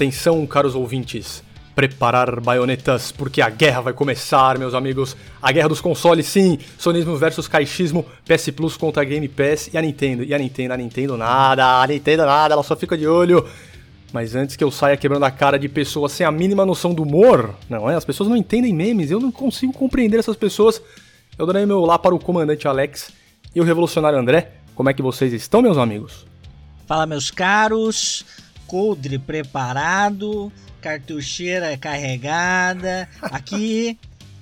Atenção, caros ouvintes. Preparar baionetas, porque a guerra vai começar, meus amigos. A guerra dos consoles, sim. Sonismo versus caixismo, PS Plus contra Game Pass e a Nintendo. E a Nintendo, a Nintendo nada, a Nintendo nada, ela só fica de olho. Mas antes que eu saia quebrando a cara de pessoas sem a mínima noção do humor, não é? As pessoas não entendem memes, eu não consigo compreender essas pessoas. Eu darei meu lá para o comandante Alex e o revolucionário André. Como é que vocês estão, meus amigos? Fala, meus caros. Coldre preparado, cartucheira carregada. Aqui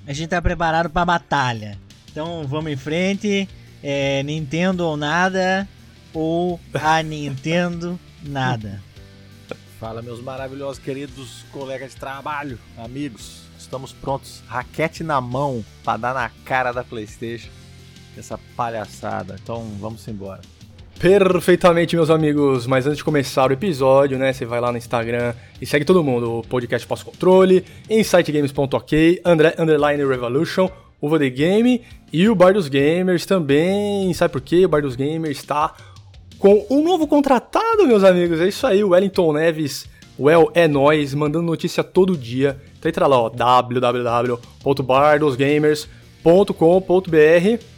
a gente tá preparado para batalha. Então vamos em frente. É, Nintendo ou nada, ou a Nintendo nada. Fala, meus maravilhosos queridos colegas de trabalho, amigos. Estamos prontos, raquete na mão, para dar na cara da PlayStation essa palhaçada. Então vamos embora. Perfeitamente, meus amigos. Mas antes de começar o episódio, né? Você vai lá no Instagram e segue todo mundo. O podcast Passo Controle, InsightGames.ok, André Underline Revolution, Uva The Game e o Bar dos Gamers também. Sabe por quê? O Bar dos Gamers está com um novo contratado, meus amigos. É isso aí, o Wellington Neves. Well, é nós, mandando notícia todo dia. Então entra lá, www.bardosgamers.com.br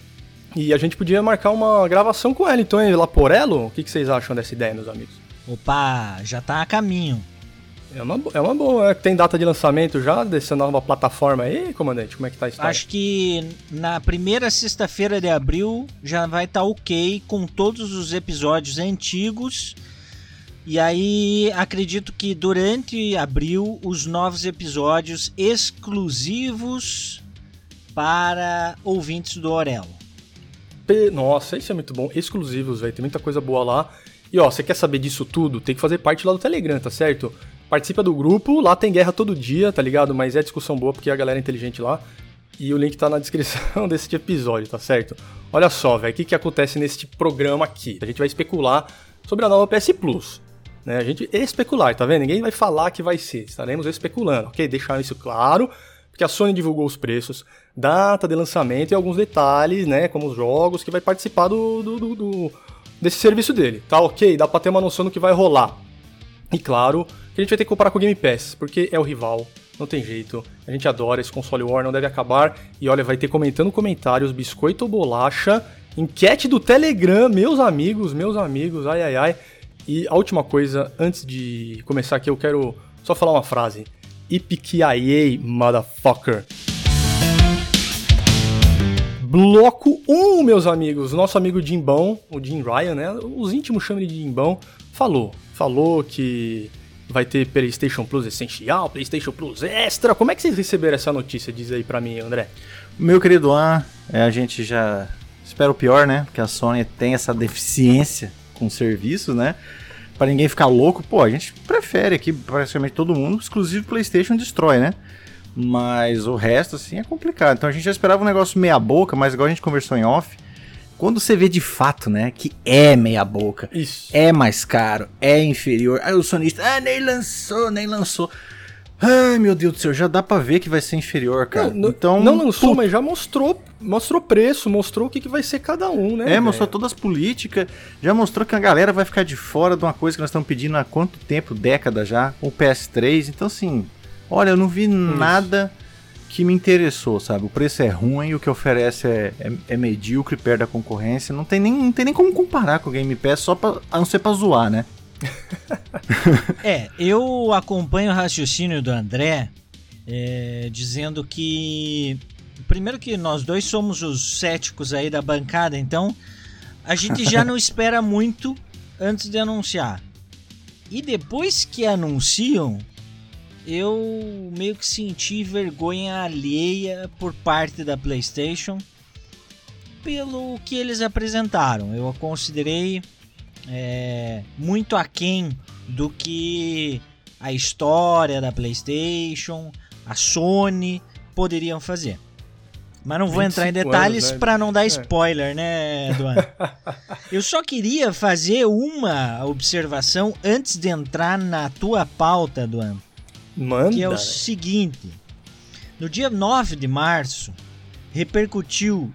e a gente podia marcar uma gravação com ela, então, lá por Elo. O que, que vocês acham dessa ideia, meus amigos? Opa, já tá a caminho. É uma, é uma boa, né? Tem data de lançamento já dessa nova plataforma aí, comandante? Como é que tá isso? Acho que na primeira sexta-feira de abril já vai estar tá ok com todos os episódios antigos. E aí acredito que durante abril os novos episódios exclusivos para ouvintes do Orelo. Nossa, isso é muito bom. Exclusivos, velho. Tem muita coisa boa lá. E ó, você quer saber disso tudo? Tem que fazer parte lá do Telegram, tá certo? Participa do grupo, lá tem guerra todo dia, tá ligado? Mas é discussão boa porque a galera é inteligente lá. E o link tá na descrição desse episódio, tá certo? Olha só, velho, o que, que acontece neste programa aqui? A gente vai especular sobre a nova PS Plus. Né? A gente especular, tá vendo? Ninguém vai falar que vai ser, estaremos especulando, ok? Deixar isso claro que a Sony divulgou os preços, data de lançamento e alguns detalhes, né, como os jogos que vai participar do, do, do, do desse serviço dele. Tá ok? Dá pra ter uma noção do que vai rolar. E claro, que a gente vai ter que comparar com o Game Pass, porque é o rival, não tem jeito. A gente adora esse console war, não deve acabar. E olha, vai ter comentando comentários, biscoito ou bolacha, enquete do Telegram, meus amigos, meus amigos, ai ai ai. E a última coisa, antes de começar aqui, eu quero só falar uma frase. Ipikiaei, motherfucker. Bloco 1, meus amigos. Nosso amigo Jimbão, o Jim Ryan, né? Os íntimos chamam ele de Jimbão. Falou. Falou que vai ter PlayStation Plus Essencial, PlayStation Plus Extra. Como é que vocês receberam essa notícia? Diz aí pra mim, André. Meu querido An, é, a gente já espera o pior, né? Porque a Sony tem essa deficiência com serviços, né? Para ninguém ficar louco, pô, a gente prefere aqui praticamente todo mundo, exclusivo PlayStation destrói, né? Mas o resto, assim, é complicado. Então a gente já esperava um negócio meia boca, mas igual a gente conversou em off, quando você vê de fato, né, que é meia boca, Isso. é mais caro, é inferior, aí o sonista, ah, nem lançou, nem lançou. Ai, meu Deus do céu, já dá pra ver que vai ser inferior, cara. Não, então, não lançou, mas já mostrou, mostrou preço, mostrou o que, que vai ser cada um, né? É, véio? mostrou todas as políticas, já mostrou que a galera vai ficar de fora de uma coisa que nós estamos pedindo há quanto tempo, década já, o PS3. Então, assim, olha, eu não vi Isso. nada que me interessou, sabe? O preço é ruim, o que oferece é, é, é medíocre, perto da concorrência. Não tem, nem, não tem nem como comparar com o Game Pass, só pra, a não ser pra zoar, né? é, eu acompanho o raciocínio do André é, dizendo que. Primeiro que nós dois somos os céticos aí da bancada, então a gente já não espera muito antes de anunciar. E depois que anunciam, eu meio que senti vergonha alheia por parte da PlayStation pelo que eles apresentaram. Eu considerei é, muito aquém do que a história da PlayStation, a Sony poderiam fazer. Mas não vou entrar em detalhes né? para não dar é. spoiler, é. né, Eduardo? Eu só queria fazer uma observação antes de entrar na tua pauta, Eduardo. Manda. Que é o seguinte: no dia 9 de março, repercutiu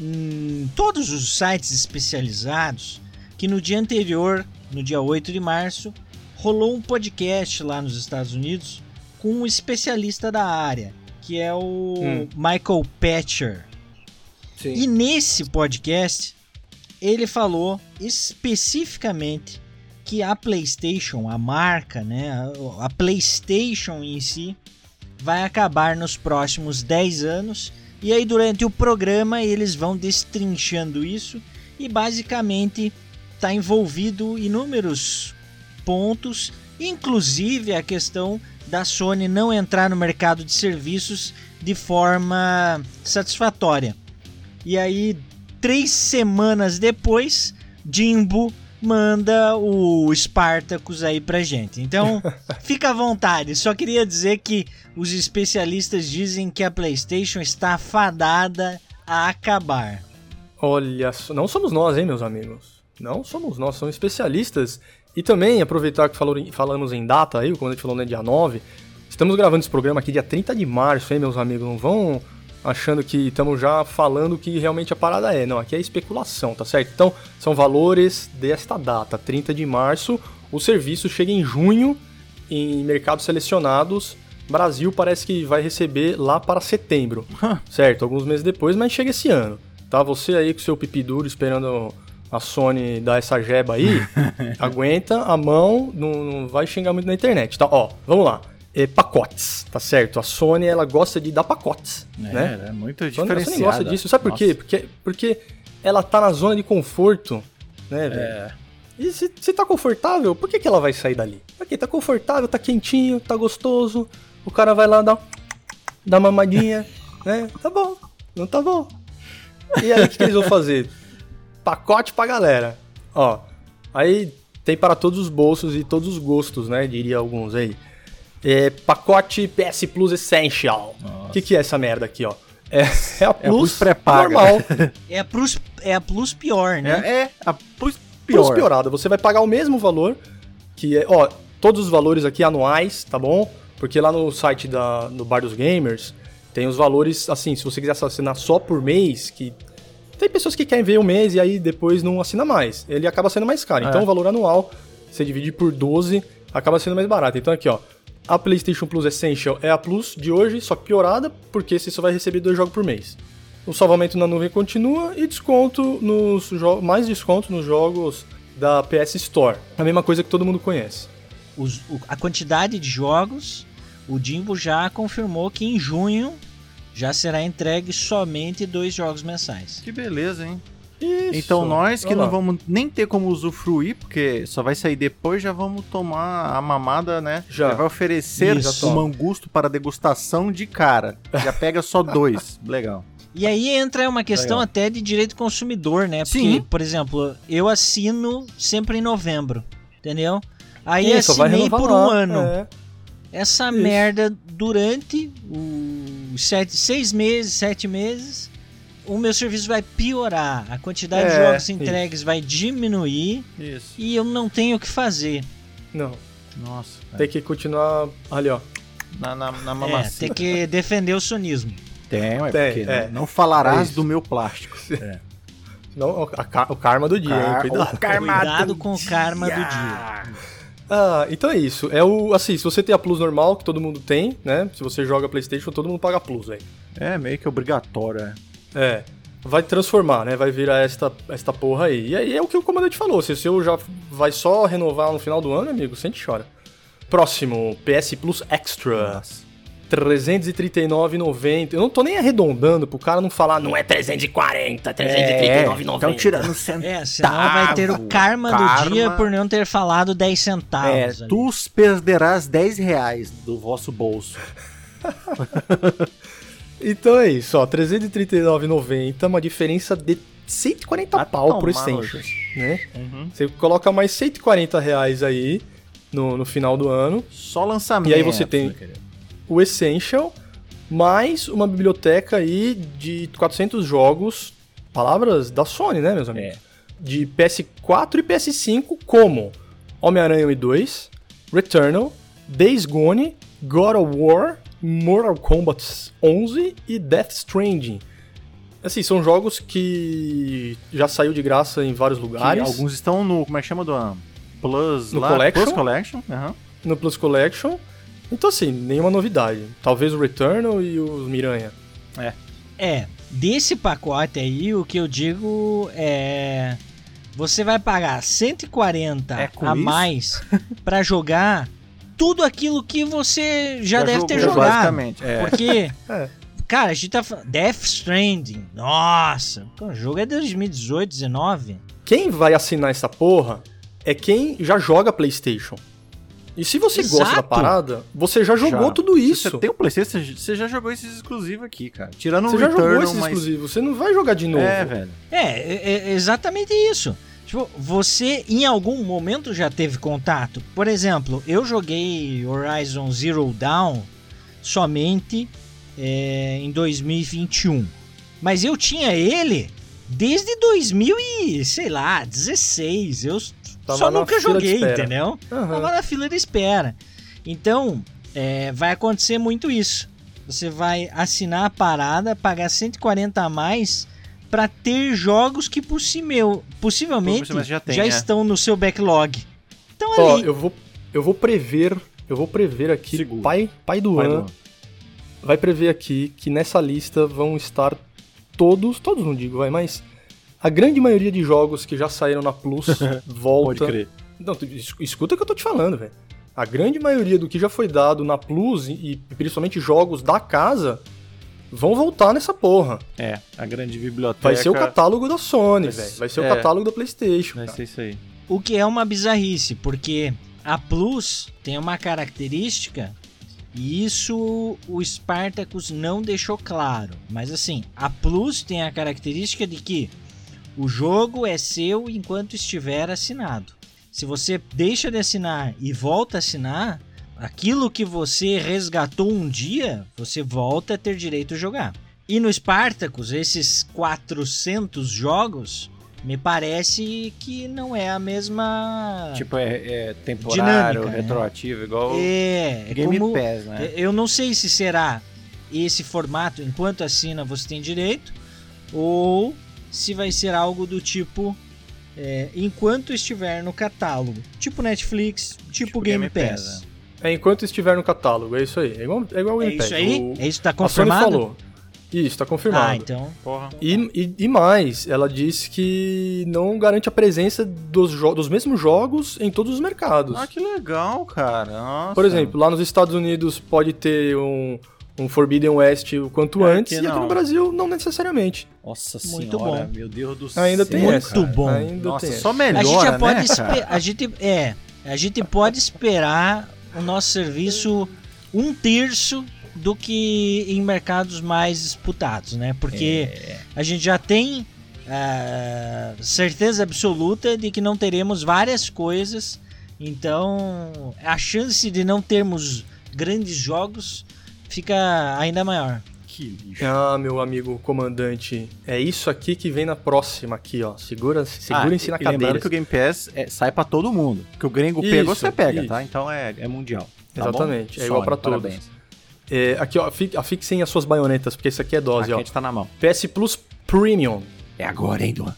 em todos os sites especializados que no dia anterior, no dia 8 de março, rolou um podcast lá nos Estados Unidos com um especialista da área, que é o hum. Michael Patcher. Sim. E nesse podcast, ele falou especificamente que a PlayStation, a marca, né, a PlayStation em si, vai acabar nos próximos 10 anos. E aí, durante o programa, eles vão destrinchando isso e basicamente está envolvido inúmeros pontos, inclusive a questão da Sony não entrar no mercado de serviços de forma satisfatória. E aí, três semanas depois, Jimbo manda o Spartacus aí pra gente. Então, fica à vontade. Só queria dizer que os especialistas dizem que a PlayStation está fadada a acabar. Olha, não somos nós, hein, meus amigos? Não somos nós, são especialistas e também, aproveitar que falou, falamos em data aí, como a gente falou, né, dia 9, estamos gravando esse programa aqui dia 30 de março, hein, meus amigos? Não vão achando que estamos já falando que realmente a parada é. Não, aqui é especulação, tá certo? Então, são valores desta data, 30 de março. O serviço chega em junho em mercados selecionados. Brasil parece que vai receber lá para setembro, certo? Alguns meses depois, mas chega esse ano. Tá? Você aí com seu pipi duro esperando a Sony dar essa jeba aí, aguenta a mão, não, não, vai xingar muito na internet, tá? Ó, vamos lá. É, pacotes, tá certo? A Sony, ela gosta de dar pacotes, é, né? É muito diferenciada. A Sony gosta disso. Sabe por Nossa. quê? Porque, porque ela tá na zona de conforto, né, velho? É. E se, se tá confortável, por que, que ela vai sair dali? Porque tá confortável, tá quentinho, tá gostoso. O cara vai lá dar, dar uma mamadinha, né? Tá bom, não tá bom. E aí, o que, que eles vão fazer? Pacote pra galera. Ó, aí tem para todos os bolsos e todos os gostos, né? Diria alguns aí. É, pacote PS Plus Essential. O que, que é essa merda aqui, ó? É, é a Plus, é a Plus pré-paga. normal. é, a plus, é a Plus pior, né? É, é a Plus pior. Plus piorada. Você vai pagar o mesmo valor, que é, ó, todos os valores aqui anuais, tá bom? Porque lá no site da, do Bar dos Gamers tem os valores, assim, se você quiser assinar só por mês, que tem pessoas que querem ver um mês e aí depois não assina mais. Ele acaba sendo mais caro. É. Então o valor anual, você divide por 12, acaba sendo mais barato. Então aqui, ó. A PlayStation Plus Essential é a Plus de hoje, só piorada, porque você só vai receber dois jogos por mês. O salvamento na nuvem continua e desconto nos mais desconto nos jogos da PS Store. A mesma coisa que todo mundo conhece. Os, a quantidade de jogos, o Jimbo já confirmou que em junho já será entregue somente dois jogos mensais. Que beleza, hein? Isso. Então nós que Olá. não vamos nem ter como usufruir, porque só vai sair depois, já vamos tomar a mamada, né? Já, já vai oferecer o mangusto para degustação de cara. Já pega só dois. Legal. E aí entra uma questão Legal. até de direito consumidor, né? Porque, Sim. por exemplo, eu assino sempre em novembro, entendeu? Aí Isso, assinei por um ano. É. Essa Isso. merda durante sete, seis meses, sete meses, o meu serviço vai piorar, a quantidade é, de jogos entregues isso. vai diminuir isso. e eu não tenho o que fazer. Não. Nossa. Tem que continuar ali, ó. Na, na, na É, tem que defender o sonismo. Tem, é porque é. não falarás é do meu plástico. É. Não, o karma do dia, Car hein? Cuidado. O karma Cuidado com o karma do dia. Ah, então é isso. É o. Assim, se você tem a Plus normal, que todo mundo tem, né? Se você joga PlayStation, todo mundo paga Plus, velho. É, meio que obrigatório, é. É. Vai transformar, né? Vai virar esta, esta porra aí. E aí é o que o comandante falou. Se o seu já vai só renovar no final do ano, amigo, sente chora. Próximo, PS Plus Extra. Nossa. 339,90. Eu não tô nem arredondando pro cara não falar, não é 340, 339,90. Estão tirando centavos. É, senão vai ter o karma, karma, do dia por não ter falado 10 centavos. É, ali. tu perderás 10 reais do vosso bolso. então é isso, ó, 339,90, uma diferença de 140 ah, pau pro Essentials, né? Uhum. Você coloca mais 140 reais aí no, no final do ano. Só lançamento. E aí você tem o Essential, mais uma biblioteca aí de 400 jogos, palavras da Sony, né, meus amigos? É. De PS4 e PS5, como Homem-Aranha 1 e 2, Returnal, Days Gone, God of War, Mortal Kombat 11 e Death Stranding. Assim, são jogos que já saiu de graça em vários lugares. Que alguns estão no. Como é que chama do Plus No lá, Collection? Plus Collection. aham. no Plus Collection. Então, assim, nenhuma novidade. Talvez o Returnal e os Miranha. É, desse pacote aí, o que eu digo é. Você vai pagar 140 É a isso? mais pra jogar tudo aquilo que você já, deve ter jogado. Basicamente. É. Porque, É. cara, a gente tá falando. Death Stranding, nossa, o jogo é de 2018, 19. Quem vai assinar essa porra é quem já joga PlayStation. E se você gosta da Exato. parada, você já jogou Já. tudo Se isso. Você tem o PlayStation, você já jogou esses exclusivos aqui, cara. Tirando Você o já Returnal, jogou esses mas... exclusivos, você não vai jogar de novo. É, velho. É, é, é exatamente isso. Tipo, você em algum momento já teve contato? Por exemplo, eu joguei Horizon Zero Dawn somente é, em 2021. Mas eu tinha ele desde 2000 e, sei lá, 16. Eu Tava só nunca joguei, entendeu? Aham. Tava na fila de espera. Então, é, vai acontecer muito isso. Você vai assinar a parada, pagar 140 a mais pra ter jogos que possível, possivelmente Possivelmente já já, tem, é. estão no seu backlog. Então Ó, ali, eu vou, eu vou prever, eu vou prever aqui, Seguro. pai, pai do Vai, An, Luan. vai prever aqui que nessa lista vão estar todos, todos não digo, vai, mas a grande maioria de jogos que já saíram na Plus Pode volta. crer. Não, tu- es- escuta o que eu tô te falando, velho. A grande maioria do que já foi dado na Plus e, e principalmente jogos da casa vão voltar nessa porra. É, a grande biblioteca. Vai ser o catálogo da Sony, Vai velho. ser- Vai ser o é. catálogo da PlayStation. Vai cara. ser isso aí. o que é uma bizarrice, porque a Plus tem uma característica e isso o Spartacus não deixou claro. Mas assim, a Plus tem a característica de que o jogo é seu enquanto estiver assinado. Se você deixa de assinar e volta a assinar, aquilo que você resgatou um dia, você volta a ter direito a jogar. E no Spartacus, esses 400 jogos, me parece que não é a mesma. Tipo, é, é temporário, Dinâmica, né? retroativo, igual é, é Game como, Pass, né? eu não sei se será esse formato, enquanto assina você tem direito, ou se vai ser algo do tipo é, enquanto estiver no catálogo. Tipo Netflix, tipo, Tipo Game, Game Pass. Pass, É enquanto estiver no catálogo, é isso aí. É igual, é igual o É Game Pass. isso aí? O- É isso tá a Sony confirmado? falou. Isso, tá confirmado. Ah, então. Porra. E, e, e mais, ela disse que não garante a presença dos, dos mesmos jogos em todos os mercados. Ah, que legal, cara. Nossa. Por exemplo, lá nos Estados Unidos pode ter um, um Forbidden West o quanto É, antes, e aqui no Brasil não necessariamente. Nossa Muito senhora, bom. meu Deus do céu. Ainda tem Muito essa. bom. Ainda Nossa, tem só melhora, a gente já pode né, cara? a gente é, a gente pode esperar o nosso serviço um terço do que em mercados mais disputados, né? Porque É. a gente já tem ah, certeza absoluta de que não teremos várias coisas, então a chance de não termos grandes jogos fica ainda maior. Que lixo. Ah, meu amigo comandante, é isso aqui que vem na próxima aqui, ó. Segura, segurem-se Ah, na e lembrando cadeira. que o Game Pass é- sai pra todo mundo. Que o gringo Isso, pega, você pega, isso. tá? Então é, é mundial. tá bom? Exatamente, é igual pra todos. Parabéns. É, aqui, ó, fi- afixem as suas baionetas, porque isso aqui é dose, Aqui a ó. gente tá na mão. PS Plus Premium. É agora, hein, Duan?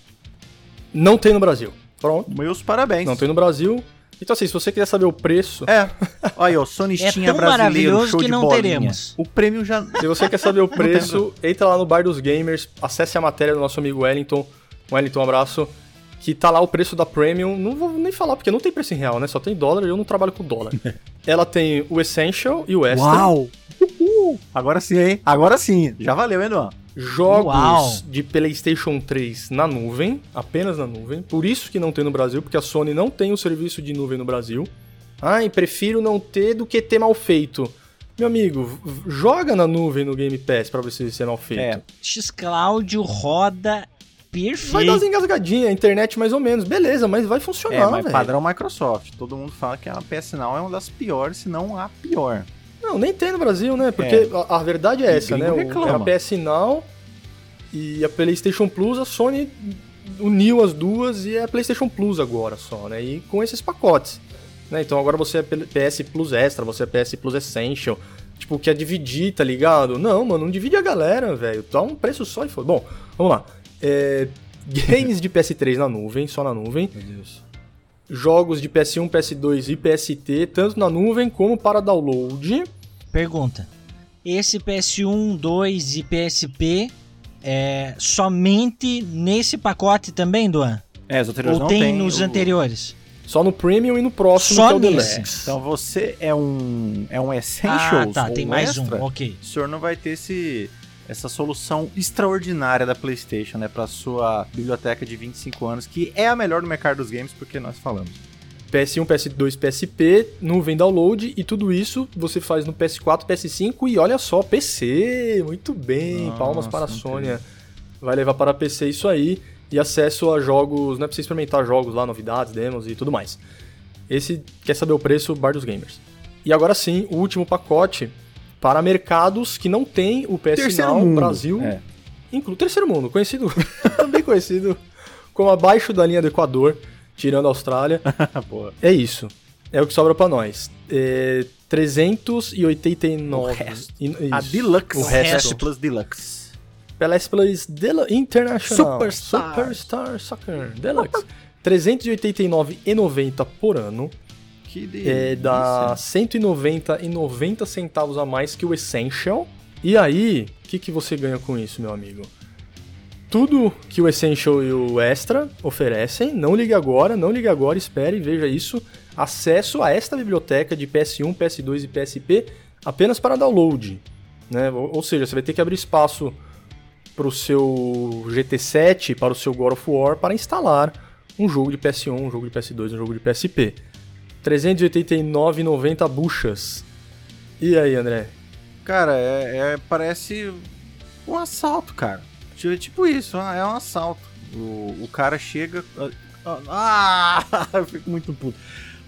Não tem no Brasil. Pronto. Meus parabéns. Não tem no Brasil. Então, assim, se você quiser saber o preço, É. Olha aí, ó, sonistinha É brasileiro, maravilhoso show que de não bolinha. teremos. O prêmio já... se você quer saber o preço, entra lá no Bar dos Gamers, acesse a matéria do nosso amigo Wellington. Wellington, um abraço. Que tá lá o preço da Premium. Não vou nem falar, porque não tem preço em real, né? Só tem dólar e eu não trabalho com dólar. Ela tem o Essential e o Extra. Uau! Uhul. Agora sim, hein? Agora sim. Já valeu, hein? Jogos Uau. de PlayStation 3 na nuvem, apenas na nuvem. Por isso que não tem no Brasil, porque a Sony não tem o serviço de nuvem no Brasil. Ai, prefiro não ter do que ter mal feito. Meu amigo, joga na nuvem no Game Pass pra ver se é mal feito. É. X-Cloud roda Vai dar perfeito. umas engasgadinhas, a internet mais ou menos. Beleza, mas vai É, funcionar, mas velho. padrão Microsoft. Todo mundo fala que a PS Now é uma das piores, se não a pior. Não, nem tem no Brasil, né? Porque É. a, a verdade é essa, né? O, reclama. era a PS Now e a PlayStation Plus, a Sony uniu as duas e é a PlayStation Plus agora só, né? E com esses pacotes. Né? Então agora você é PS Plus Extra, você é PS Plus Essential. Tipo, quer dividir, tá ligado? Não, mano, não divide a galera, velho. Dá um preço só e foi. Bom, vamos lá. É, games de PS3 na nuvem, só na nuvem. Meu Deus. jogos de PS1, PS2 e PST, tanto na nuvem como para download. Pergunta: esse PS1, 2 e PSP é somente nesse pacote também, Duan? É, os anteriores Ou não tem tem nos o- anteriores? Só no Premium e no próximo, Só que é o nesse. Deluxe. Então você é um é um Ah, Essentials tá, ou tem mais extra, um, ok. o senhor não vai ter esse, essa solução extraordinária da PlayStation, né, para sua biblioteca de 25 anos, que é a melhor do mercado dos games, porque nós falamos. PS1, PS2, PSP, nuvem download e tudo isso você faz no PS4, PS5 e olha só, PC! Muito bem, Nossa, palmas para a incrível. Sônia. Vai levar para PC isso aí e acesso a jogos, não é pra você experimentar jogos lá, novidades, demos e tudo mais. Esse quer saber o preço, Bar dos Gamers. E agora sim, o último pacote para mercados que não tem o PS Terceiro Now mundo. Brasil, É. inclui terceiro mundo, conhecido, também conhecido como abaixo da linha do Equador, tirando a Austrália. É isso. É o que sobra pra nós. É 389. O resto. A. Deluxe, O resto. Plus Deluxe. PS Plus Delu- International. Superstar. Superstar Soccer Deluxe. 389,90 por ano. Que delícia. É, dá 190,90 centavos a mais que o Essential. E aí, o que, que você ganha com isso, meu amigo? Tudo que o Essential e o Extra oferecem, não ligue agora, não ligue agora, espere e veja isso. Acesso a esta biblioteca de PS1, PS2 e PSP apenas para download. Né? Ou, seja, você vai ter que abrir espaço para o seu GT7, para o seu God of War, para instalar um jogo de PS1, um jogo de PS2, um jogo de PSP. 389,90 buchas. E aí, André? Cara, é, é- parece um assalto, cara. Tipo- Tipo isso, é um assalto. O, o cara chega. Ah! Eu fico muito puto.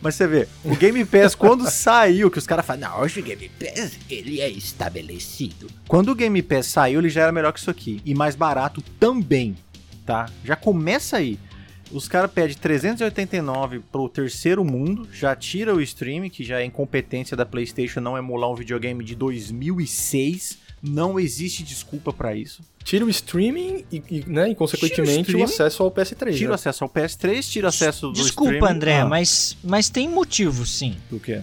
Mas você vê, o Game Pass, quando saiu, que os caras falam, não, hoje o Game Pass, ele é estabelecido. Quando o Game Pass saiu, ele já era melhor que isso aqui. E mais barato também, tá? Já começa aí. Os caras pedem 389 pro terceiro mundo, já tira o stream, que já é incompetência da PlayStation não emular um videogame de 2006. Não existe desculpa pra isso. Tira o streaming e, e, né, e consequentemente, o, streaming, acesso ao PS3. Tira o né? acesso ao PS3, tira o acesso do Desculpa, streaming. André, Ah, mas, mas tem motivo, sim. O quê?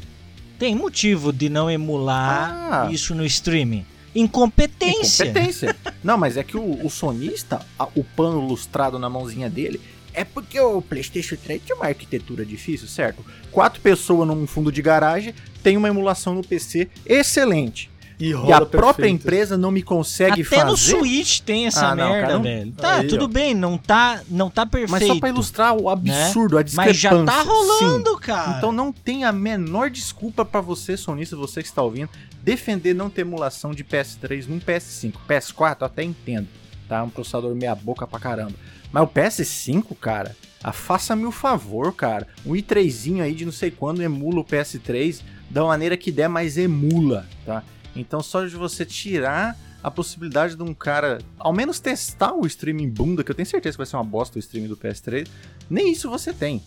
Tem motivo de não emular Ah. isso no streaming. Incompetência. Incompetência. Não, mas é que o, o sonista, a- o pano lustrado na mãozinha dele, é porque o PlayStation 3 tinha uma arquitetura difícil, certo? Quatro pessoas num fundo de garagem, tem uma emulação no PC excelente. E, E roda a própria perfeito. empresa não me consegue Até no fazer. Switch tem essa Ah, não, merda, cara, não- velho. Tá, Aí, tudo ó. bem, não tá, não tá perfeito. Mas só pra ilustrar o absurdo, a Mas discrepância. já tá rolando, Sim. cara. Então não tem a menor desculpa pra você, sonista, você que está ouvindo, defender não ter emulação de PS3 num PS5. PS4 eu até entendo, tá? Um processador meia boca pra caramba. Mas o PS5, cara, ah, faça-me o favor, cara. Um i3zinho aí de não sei quando emula o PS3 da maneira que der, mas emula, tá? Então só de você tirar a possibilidade de um cara, ao menos testar o streaming bunda, que eu tenho certeza que vai ser uma bosta o streaming do PS3, nem isso você tem.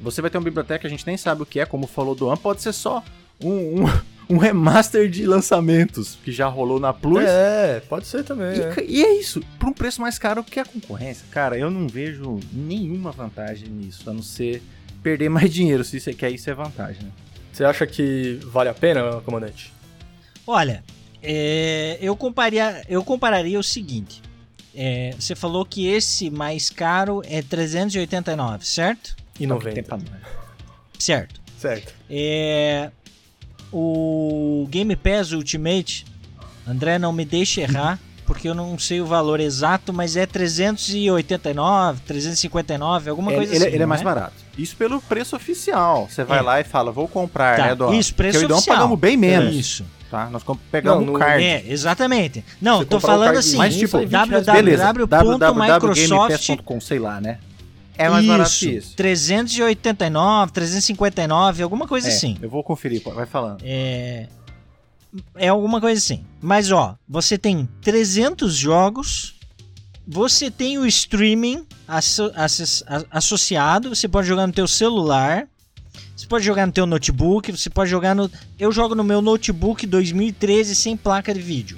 Você vai ter uma biblioteca que a gente nem sabe o que é, como falou do An, pode ser só um, um, um remaster de lançamentos que já rolou na Plus. É, pode ser também. E, é. e é isso, por um preço mais caro que a concorrência. Cara, eu não vejo nenhuma vantagem nisso, a não ser perder mais dinheiro, se isso é, que aí isso é vantagem, né? Você acha que vale a pena, comandante? Olha, é, eu, comparia, eu compararia o seguinte. É, você falou que esse mais caro é 389, certo? E É o que tem 90. pra nós. Certo. Certo. É, o Game Pass Ultimate, André, não me deixe errar, porque eu não sei o valor exato, mas é 389, 359, alguma Ele, coisa ele- assim. ele é mais barato. Isso pelo preço oficial. Você vai É. lá e fala, vou comprar, Tá, né, Dó? isso, preço Porque eu e o oficial. pagamos bem menos, Isso. Tá? Nós pegamos um card. É, exatamente. Não, Você tô falando assim, Mas, tipo, Beleza, www.microsoft www.gamepass.com, sei lá, né? É mais barato isso, que isso. 389, 359, alguma coisa É, assim. Eu vou conferir, vai falando. É, é alguma coisa assim. Mas ó, você tem 300 jogos, você tem o streaming asso- asso- associado, você pode jogar no teu celular, você pode jogar no teu notebook, você pode jogar no... Eu jogo no meu notebook 2013 sem placa de vídeo.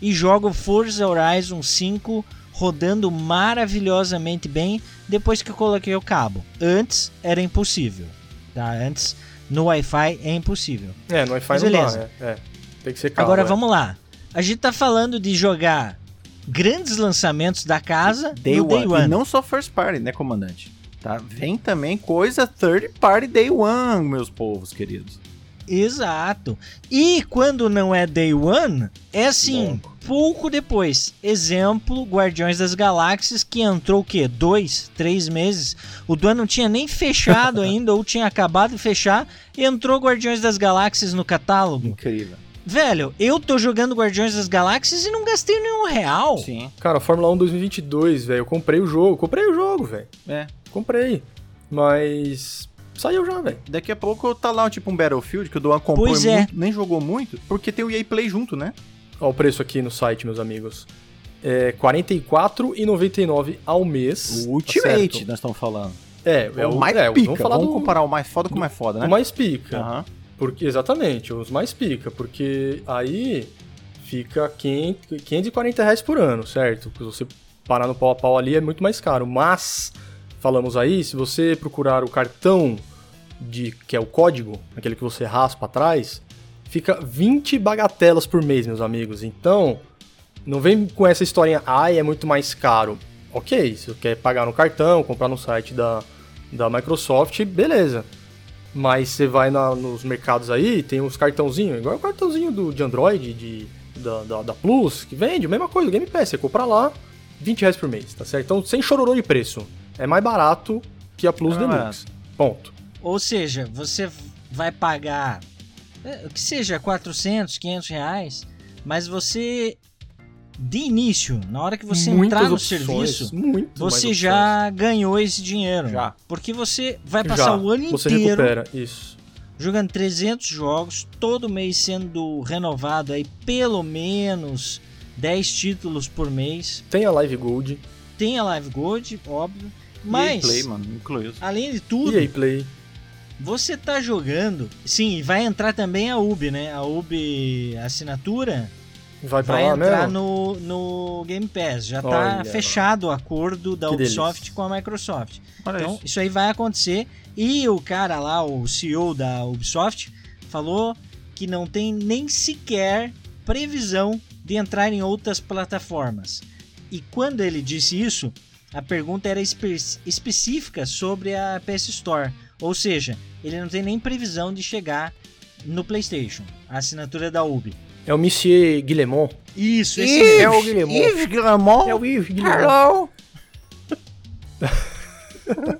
E jogo Forza Horizon 5 rodando maravilhosamente bem depois que eu coloquei o cabo. Antes era impossível. Tá? Antes no Wi-Fi é impossível. É, no Wi-Fi não beleza. dá, é, é. Tem que ser cabo, Agora é. vamos lá. A gente tá falando de jogar grandes lançamentos da casa day no Day One. E não só first party, né, comandante? Tá? Vem também coisa third party Day One, meus povos queridos. Exato. E quando não é Day One, é assim, pouco depois. Exemplo, Guardiões das Galáxias, que entrou o quê? Dois, três meses. O Duan não tinha nem fechado ainda, ou tinha acabado de fechar, entrou Guardiões das Galáxias no catálogo. Incrível. Velho, eu tô jogando Guardiões das Galáxias e não gastei nenhum real. Sim. Cara, Fórmula 1 2022, velho, eu comprei o jogo, comprei o jogo, velho. É. Comprei. Mas saiu já, velho. Daqui a pouco tá lá tipo um Battlefield que o Duan comprou pois é. muito, nem jogou muito, porque tem o EA Play junto, né? Ó o preço aqui no site, meus amigos. É R$ 44,99 ao mês. O tá Ultimate, certo? nós estamos falando. É, é o mais é, pica. Vamos, falar vamos do, comparar o mais foda com o mais foda, né? o mais pica. Aham. Porque, exatamente, os mais pica. Porque aí fica 500, 540 reais por ano, certo? Se você parar no pau a pau ali é muito mais caro. Mas, falamos aí, se você procurar o cartão de que é o código, aquele que você raspa atrás, fica 20 bagatelas por mês, meus amigos. Então, não vem com essa historinha, ai, é muito mais caro. Ok, se você quer pagar no cartão, comprar no site da, da Microsoft, beleza. Mas você vai na- nos mercados aí, tem uns cartãozinhos, igual o cartãozinho do, de Android, de, da, da, da Plus, que vende, mesma coisa, o Game Pass, você compra lá, 20 reais por mês, tá certo? Então, sem chororô de preço. É mais barato que a Plus É Deluxe. Ponto. Ou seja, você vai pagar é, o que seja 400, 500 reais, mas você de início, na hora que você Muitas entrar no opções, serviço, você opções. já ganhou esse dinheiro. Já. Porque você vai passar Já, o ano você inteiro recupera, isso. jogando 300 jogos, todo mês sendo renovado aí pelo menos 10 títulos por mês. Tem a Live Gold, Tem a Live Gold, óbvio, EA mas Play, mano, incluído. além de tudo, EA Play. Você tá jogando. Sim, e vai entrar também a UB, né? A UB assinatura Vai pra vai lá entrar mesmo? no, no Game Pass. Já tá Olha, fechado o acordo da Que Ubisoft delícia. com a Microsoft. Olha Então, isso. isso aí vai acontecer. E o cara lá, o CEO da Ubisoft, falou que não tem nem sequer previsão de entrar em outras plataformas. E quando ele disse isso, a pergunta era espe- específica sobre a PS Store. Ou seja, ele não tem nem previsão de chegar no PlayStation, a assinatura da Ubi. É o Monsieur Guillemot. Isso, esse Yves, é o Guillemot. Yves Guillemot. É o Yves Guillemot. Hello.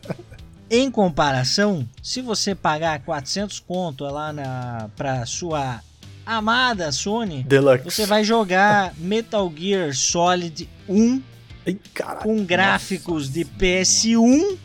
Em comparação, se você pagar 400 conto lá na pra sua amada Sony, Deluxe. você vai jogar Metal Gear Solid 1 Ai, caralho. com gráficos de PS1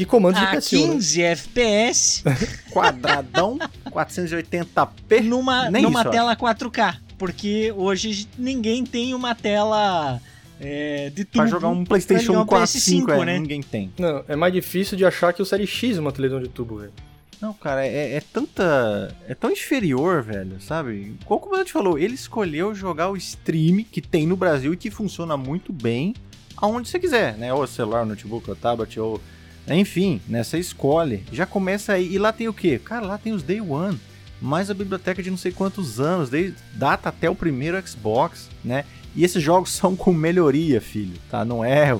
E comandos de a PS1. né? 15 FPS Quadradão, 480p. numa, Nem numa isso, tela 4K. Porque hoje ninguém tem uma tela é, de tubo Pra jogar um PlayStation ligar um 4, PS5, 5, é, né? ninguém tem. Não, é mais difícil de achar que o Série X é uma televisão de tubo, velho. Não, cara, é, é tanta. É tão inferior, velho, sabe? Como o comandante falou, ele escolheu jogar o stream que tem no Brasil e que funciona muito bem aonde você quiser, né? Ou celular, notebook, ou tablet, ou. Enfim, né? Você escolhe. Já começa aí. E lá tem o quê? Cara, lá tem os Day One. Mais a biblioteca de não sei quantos anos, desde data até o primeiro Xbox, né? E esses jogos são com melhoria, filho, tá? Não é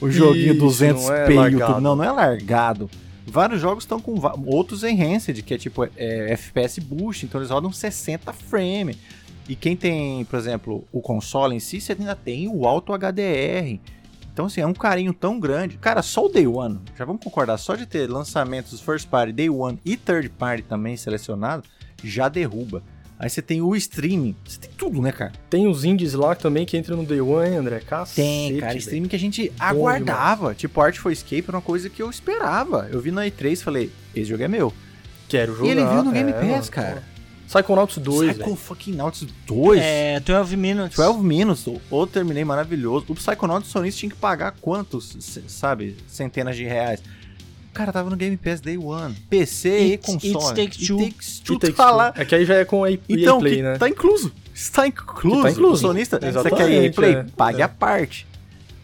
o, joguinho Isso, 200p não é largado. não, não é largado. Vários jogos estão com outros enhanced, que é tipo é, FPS boost, então eles rodam 60 frame. E quem tem, por exemplo, o console em si, você ainda tem o alto HDR. Então, assim, é um carinho tão grande. Cara, só o Day One, já vamos concordar, só de ter lançamentos First Party, Day One e Third Party também selecionado, já derruba. Aí você tem o streaming, você tem tudo, né, cara? Tem os indies lá também que entram no Day One, hein, André? Cacete, Tem, cara, streaming que a gente aguardava. Tipo, Art for Escape era uma coisa que eu esperava. Eu vi na E3 e falei, esse jogo é meu. Quero jogar. E ele viu no Game é, Pass, cara. Psychonauts 2, Psycho velho. fucking Nauts 2. É, 12 Minutes. 12 Minutes, ou terminei maravilhoso. O Psychonauts Sonista tinha que pagar quantos, sabe, centenas de reais. Cara, tava no Game Pass Day One. PC e It- console. It Takes Two. Takes Two E Takes tá Two. lá. É que aí já é com a EA Então, Play, que né? tá incluso. Está incluso. Que tá incluso. O sonista, você quer EA Play? é. Pague É. a parte.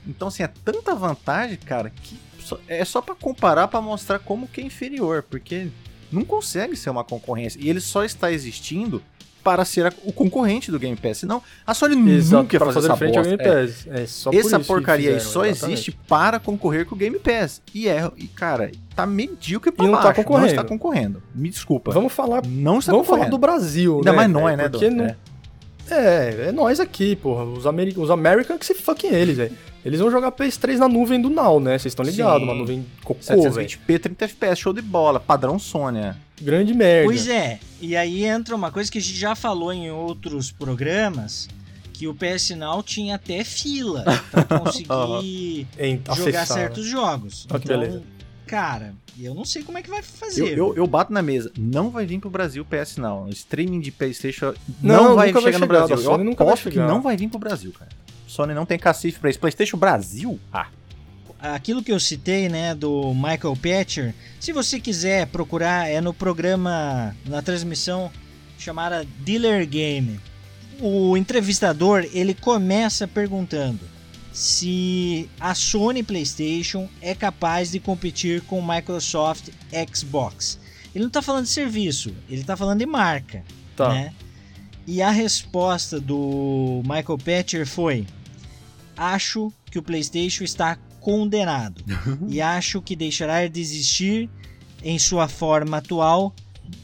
Então, assim, é tanta vantagem, cara, que é só para comparar, para mostrar como que é inferior, porque não consegue ser uma concorrência. E ele só está existindo para ser o concorrente do Game Pass. Senão, a Sony Exato, nunca ia fazer, fazer essa frente bosta. ao Game Pass. É. É só Essa por porcaria aí fizeram, só exatamente. existe para concorrer com o Game Pass. E é, e cara, tá medíocre pra E não tá baixo. concorrendo. Não está concorrendo. Me desculpa. Vamos falar, não está vamos falar do Brasil, Ainda né? mais nós, velho? né, Porque não... É. É, é nós aqui, porra. Os, Ameri... os American que se fucking eles, velho. Eles vão jogar PS3 na nuvem do Now, né? Vocês estão ligados? Uma nuvem cocô, velho. 720p, 30 FPS, show de bola, padrão Sônia. Grande merda. Pois é, e aí entra uma coisa que a gente já falou em outros programas, que o PS Now tinha até fila pra conseguir jogar acessar, certos jogos. Olha que então, beleza. cara, eu não sei como é que vai Eu, fazer. eu, eu bato na mesa, não vai vir pro Brasil o PS não. O streaming de Playstation Não, não, vai nunca vai chegar no chegar, Brasil. Eu Sony aposto que chegar. não vai vir pro Brasil, cara. Sony não tem cacife pra isso. Playstation Brasil? Ah, Aquilo que eu citei, né, do Michael Patcher, se você quiser procurar, é no programa, na transmissão chamada Dealer Game. O entrevistador, ele começa perguntando se a Sony PlayStation é capaz de competir com o Microsoft Xbox. Ele não está falando de serviço, ele está falando de marca, Tá. né? E a resposta do Michael Patcher foi: Acho que o PlayStation está condenado e acho que deixará de existir em sua forma atual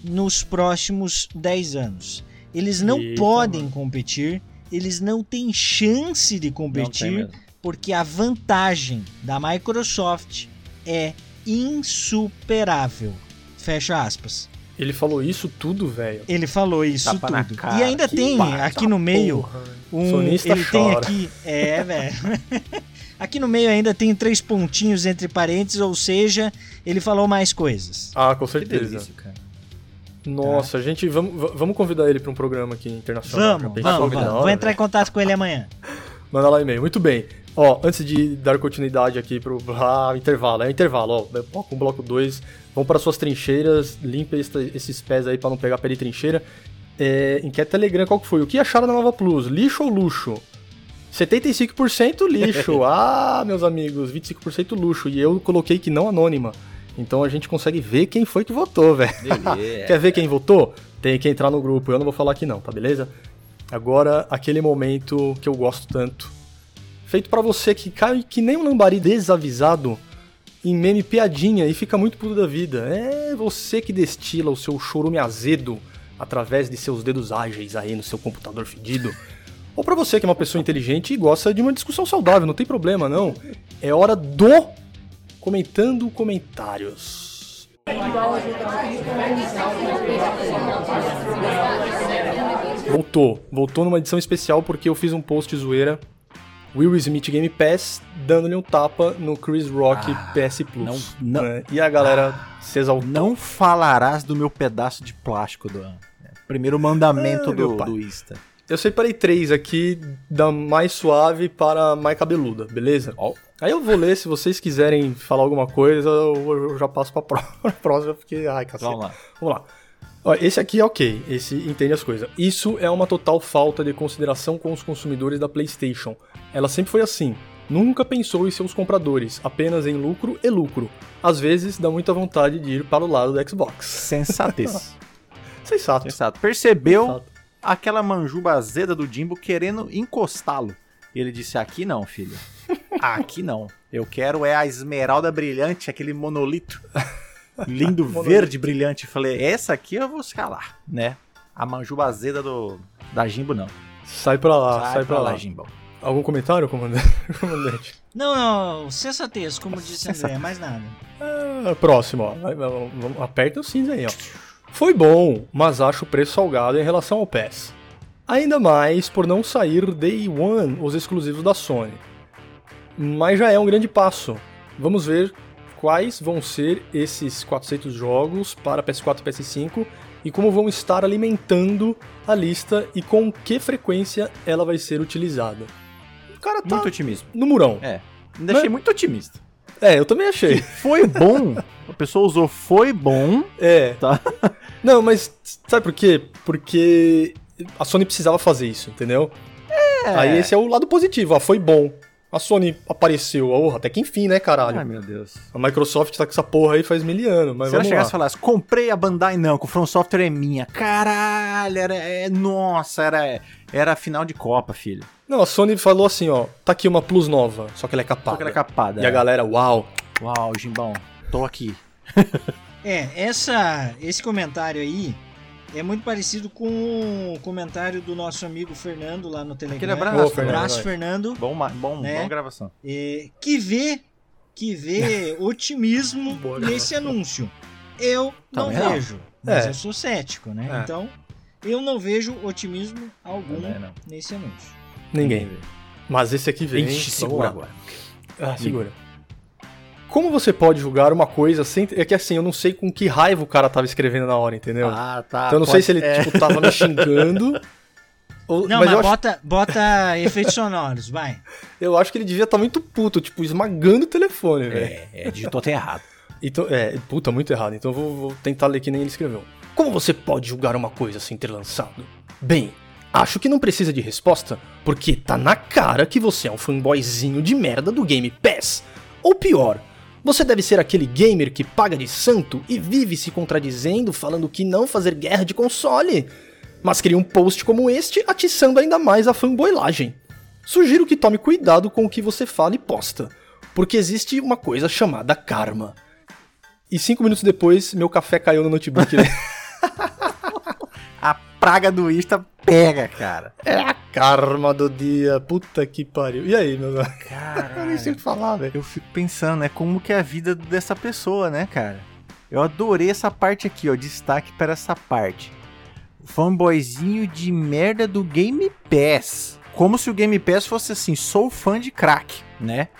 nos próximos 10 anos. Eles não Eita, podem mano. competir, eles não têm chance de competir porque a vantagem da Microsoft é insuperável. Fecha aspas. Ele falou isso tudo, velho. Ele falou isso Tapa tudo. cara, e ainda que tem aqui no meio Porra. Um, Sonista ele tem chora. aqui, é, velho. aqui no meio ainda tem três pontinhos entre parênteses, ou seja, ele falou mais coisas. Ah, com Que certeza. delícia, cara. Nossa, a gente. Vamos, vamos convidar ele pra um programa aqui internacional. Vamos, vamos, vamos. hora, Vou entrar em contato com ele amanhã. Manda lá e-mail. Muito bem. Ó, antes de dar continuidade aqui pro ah, intervalo, é intervalo, ó, ó, com o bloco 2, vão para suas trincheiras, limpa esses pés aí pra não pegar pele de trincheira. É, enquete Telegram, qual que foi? O que acharam da Nova Plus? Lixo ou luxo? 75% lixo. ah, meus amigos, 25% luxo. E eu coloquei que não anônima. Então a gente consegue ver quem foi que votou, velho. Quer ver quem votou? Tem que entrar no grupo. Eu não vou falar aqui não, tá beleza? Agora, aquele momento que eu gosto tanto. Feito pra você que cai que nem um lambari desavisado em meme piadinha e fica muito puto da vida. É você que destila o seu chorume azedo através de seus dedos ágeis aí no seu computador fedido. Ou pra você que é uma pessoa inteligente e gosta de uma discussão saudável, não tem problema não. É hora do comentando comentários. Voltou. Voltou numa edição especial porque eu fiz um post zoeira. Will Smith Game Pass dando-lhe um tapa no Chris Rock PS Plus. não- não- né? E a galera se exaltou. Não falarás do meu pedaço de plástico do primeiro mandamento Ah, do, do Insta. Eu separei três aqui, da mais suave para a mais cabeluda, beleza? Aí eu vou ler, se vocês quiserem falar alguma coisa, eu eu já passo pró- pra próxima, porque, ai, cacete. Vamos lá. Vamos lá. Ó, esse aqui é ok, esse entende as coisas. Isso é uma total falta de consideração com os consumidores da PlayStation. Ela sempre foi assim. Nunca pensou em seus compradores, apenas em lucro e lucro. Às vezes dá muita vontade de ir para o lado do Xbox. Sensatez. Sensato. Sensato. Percebeu Sensato. aquela manjuba azeda do Jimbo querendo encostá-lo. Ele disse: Aqui não, filho. Aqui não. Eu quero é a esmeralda brilhante, aquele monolito. Lindo Monolito. verde brilhante. Falei: Essa aqui eu vou escalar, né? A manjuba azeda do, da Jimbo não. Sai pra lá, sai, pra, lá. Jimbo. Algum comentário, comandante? Não, não, sensatez, como disse André, mais nada. Ah, próximo, ó. Aperta o cinza aí, ó. Foi bom, mas acho o preço salgado em relação ao PES. Ainda mais por não sair Day One os exclusivos da Sony. Mas já é um grande passo. Vamos ver quais vão ser esses 400 jogos para PS4 e PS5 e como vão estar alimentando a lista e com que frequência ela vai ser utilizada. O cara tá Muito otimismo. no murão. É. Ainda achei muito otimista. É, eu também achei. Foi bom. A pessoa usou foi bom. É. Tá. Não, mas sabe por quê? Porque a Sony precisava fazer isso, entendeu? É. Aí esse é o lado positivo, ó, foi bom. A Sony apareceu, oh, até que enfim, né, caralho? Ai, meu Deus. A Microsoft tá com essa porra aí faz mil anos, mas Se ela vamos chegasse lá. e falasse, comprei a Bandai Namco, o From Software é minha. Caralho, era, é, nossa, era, era a final de Copa, filho. Não, a Sony falou assim, ó, tá aqui uma Plus nova, só que ela é capada. Só que ela é capada. E a é. galera, uau. Uau, Gimbão, tô aqui. É, essa, esse comentário aí é muito parecido com o comentário do nosso amigo Fernando lá no Telegram. Aquele abraço, Fernando. abraço. Fernando. Bom, bom, Né? bom gravação. é, que vê que vê otimismo nesse anúncio. Eu não Também não. vejo, mas É. eu sou cético, né? É. Então, eu não vejo otimismo algum Também não. nesse anúncio. Ninguém. Mas esse aqui vem. Ixi, segura agora. Ah, segura. Como você pode julgar uma coisa sem. É que assim, eu não sei com que raiva o cara tava escrevendo na hora, entendeu? Ah, tá. então eu não sei pode- se ele, é. tipo, tava me xingando. ou- Não, mas mas, eu, acho, bota, bota efeitos sonoros, vai. eu acho que ele devia estar muito puto, tipo, esmagando o telefone, velho. É, é, digitou até errado. Então, é, puta, muito errado. Então eu vou, vou tentar ler que nem ele escreveu. Como você pode julgar uma coisa sem ter lançado? Bem, acho que não precisa de resposta, porque tá na cara que você é um fanboyzinho de merda do Game Pass. Ou pior, você deve ser aquele gamer que paga de santo e vive se contradizendo, falando que não fazer guerra de console. Mas cria um post como este atiçando ainda mais a fanboylagem. Sugiro que tome cuidado com o que você fala e posta, porque existe uma coisa chamada karma. E cinco minutos depois, meu café caiu no notebook. praga do Insta pega, cara. é a karma do dia. Puta que pariu. E aí, meu? Eu nem sei o que falar, velho. Eu fico pensando, né, como que é a vida dessa pessoa, né, cara? Eu adorei essa parte aqui, ó, destaque para essa parte. Fanboyzinho de merda do Game Pass. Como se o Game Pass fosse assim, sou fã de crack, né?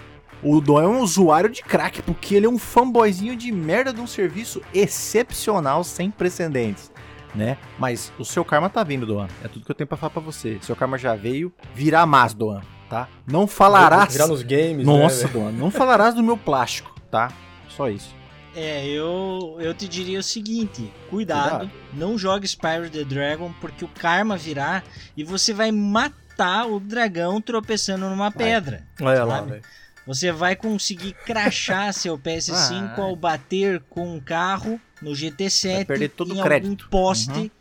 O Dom é um usuário de crack, porque ele é um fanboyzinho de merda de um serviço excepcional, sem precedentes, né? Mas o seu karma tá vindo, Doan. É tudo que eu tenho pra falar pra você. Seu karma já veio, virá mais, Doan, tá? Não falarás... Virar nos games, Nossa, né? Dona, não falarás do meu plástico, tá? Só isso. É, eu, eu te diria o seguinte: cuidado, Cuidado. não jogue Spyro the Dragon, porque o karma virá e você vai matar o dragão tropeçando numa pedra. Olha lá, sabe? velho. Você vai conseguir crachar seu PS5 Vai. ao bater com um carro no GT7 Vai perder todo em o crédito. algum poste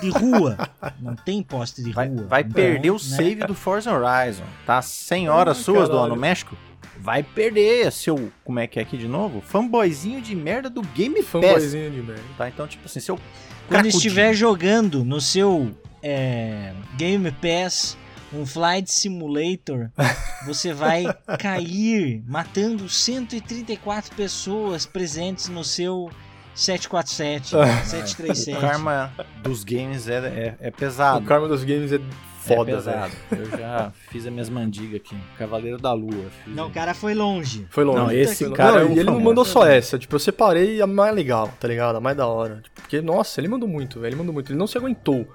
de rua. Não tem poste de Vai, rua. vai Então, perder o né? save do Forza Horizon. Tá 100 horas Ai, suas, caralho. Dona, no México? Vai perder seu. Como é que é aqui de novo? Fanboyzinho de merda do Game Pass. Fanboyzinho de merda. Tá? Então, tipo assim, seu. Quando cracudinho. estiver jogando no seu é, Game Pass um Flight Simulator, você vai cair matando 134 pessoas presentes no seu 747, O 737. karma dos games é, é, é O pesado. karma dos games é foda, é pesado. Eu já fiz as minhas mandigas aqui. Cavaleiro da Lua. Fiz Não, o cara foi longe. Foi longe. Não, esse Foi- cara Não, é e ele não mandou só essa. Tipo, eu separei a mais legal, tá ligado? A mais da hora. Tipo, porque, nossa, ele mandou muito, velho. Ele mandou muito. Ele não se aguentou.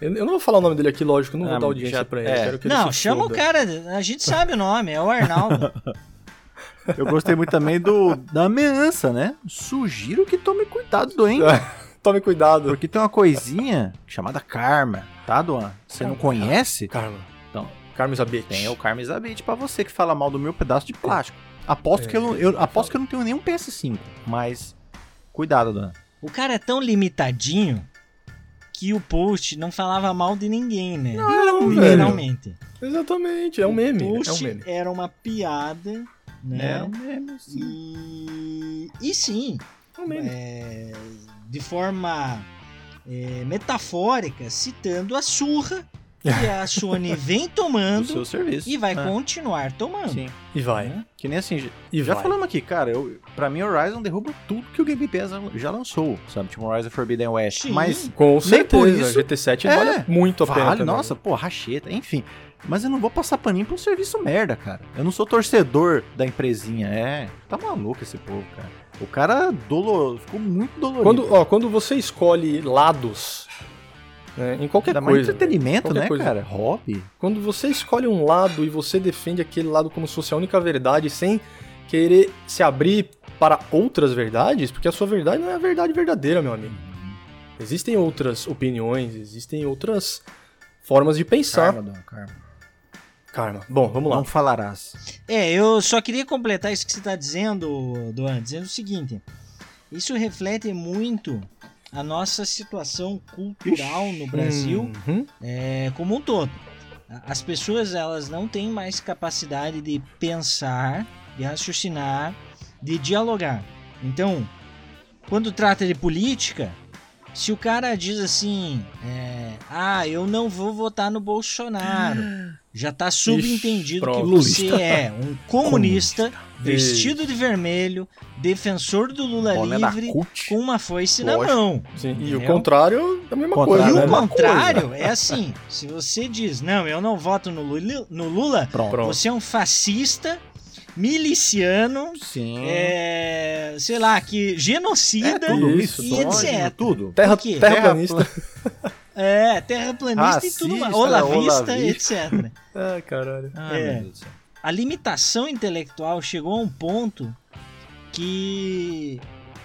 Eu não vou falar o nome dele aqui, lógico. Não Ah, vou dar audiência já- pra ele. é. Quero que ele Não, se chama o foda. cara, a gente sabe o nome, é o Arnaldo. Eu gostei muito também do da ameaça, né? Sugiro que tome cuidado, doente. Tome cuidado. Porque tem uma coisinha chamada karma, tá, Duan? Você não conhece? Karma. Então, Karma bitch. tem o Karma Isabete pra você que fala mal do meu pedaço de plástico. Aposto, É, que eu, não- eu, aposto que eu não tenho nenhum PS5, mas cuidado, Duan. O cara é tão limitadinho que o post não falava mal de ninguém, né? Não, velho. Literalmente. Exatamente, é um meme. O É um post meme. era uma piada, né? É um meme, sim. E, e sim, É um meme. é, de forma é, metafórica, citando a surra que a Sony vem Do tomando seu serviço. e vai É, continuar tomando. Sim. E vai. né? Que nem assim, E já vai. falamos aqui, cara, eu, pra mim Horizon derruba tudo que o Game Pass já lançou, sabe? Tipo Horizon Forbidden West. Sim. Mas Com Nem certeza, por isso- GT7 É, vale muito a pena Vale, também. nossa, pô, racheta, enfim. Mas eu não vou passar paninho pra um serviço merda, cara. Eu não sou torcedor da empresinha, é. Tá maluco esse povo, cara. O cara dolor, ficou muito dolorido. Quando, ó, quando você escolhe lados né, em qualquer Ainda mais coisa, entretenimento, qualquer né, coisa. cara? Hobby. quando você escolhe um lado e você defende aquele lado como se fosse a única verdade, sem querer se abrir para outras verdades, porque a sua verdade não é a verdade verdadeira, meu amigo. Existem outras opiniões, existem outras formas de pensar. Karma, Dom, karma. Karma. Bom, vamos lá. Não falarás. É, eu só queria completar isso que você está dizendo, Doan, dizendo o seguinte: isso reflete muito a nossa situação cultural no Brasil Uhum. é, como um todo. As pessoas elas não têm mais capacidade de pensar, de raciocinar, de dialogar. Então, quando trata de política, se o cara diz assim, é, ah, eu não vou votar no Bolsonaro, já tá subentendido que pronto. você é um comunista, vestido Isso. de vermelho, defensor do Lula Boné livre, com uma foice na Lógico. mão. Sim, e o contrário é a mesma Contrário, coisa, E né? o mesma contrário é assim: se você diz, não, eu não voto no Lula, no Lula Pronto. Você é um fascista, miliciano, Sim. é, sei lá, que genocida tudo, isso, e etc. tudo. Terra, terraplanista. É, terraplanista e tudo mais, olavista, olavista. etc. Ai, caralho. Ai, É. meu Deus do céu. A limitação intelectual chegou a um ponto que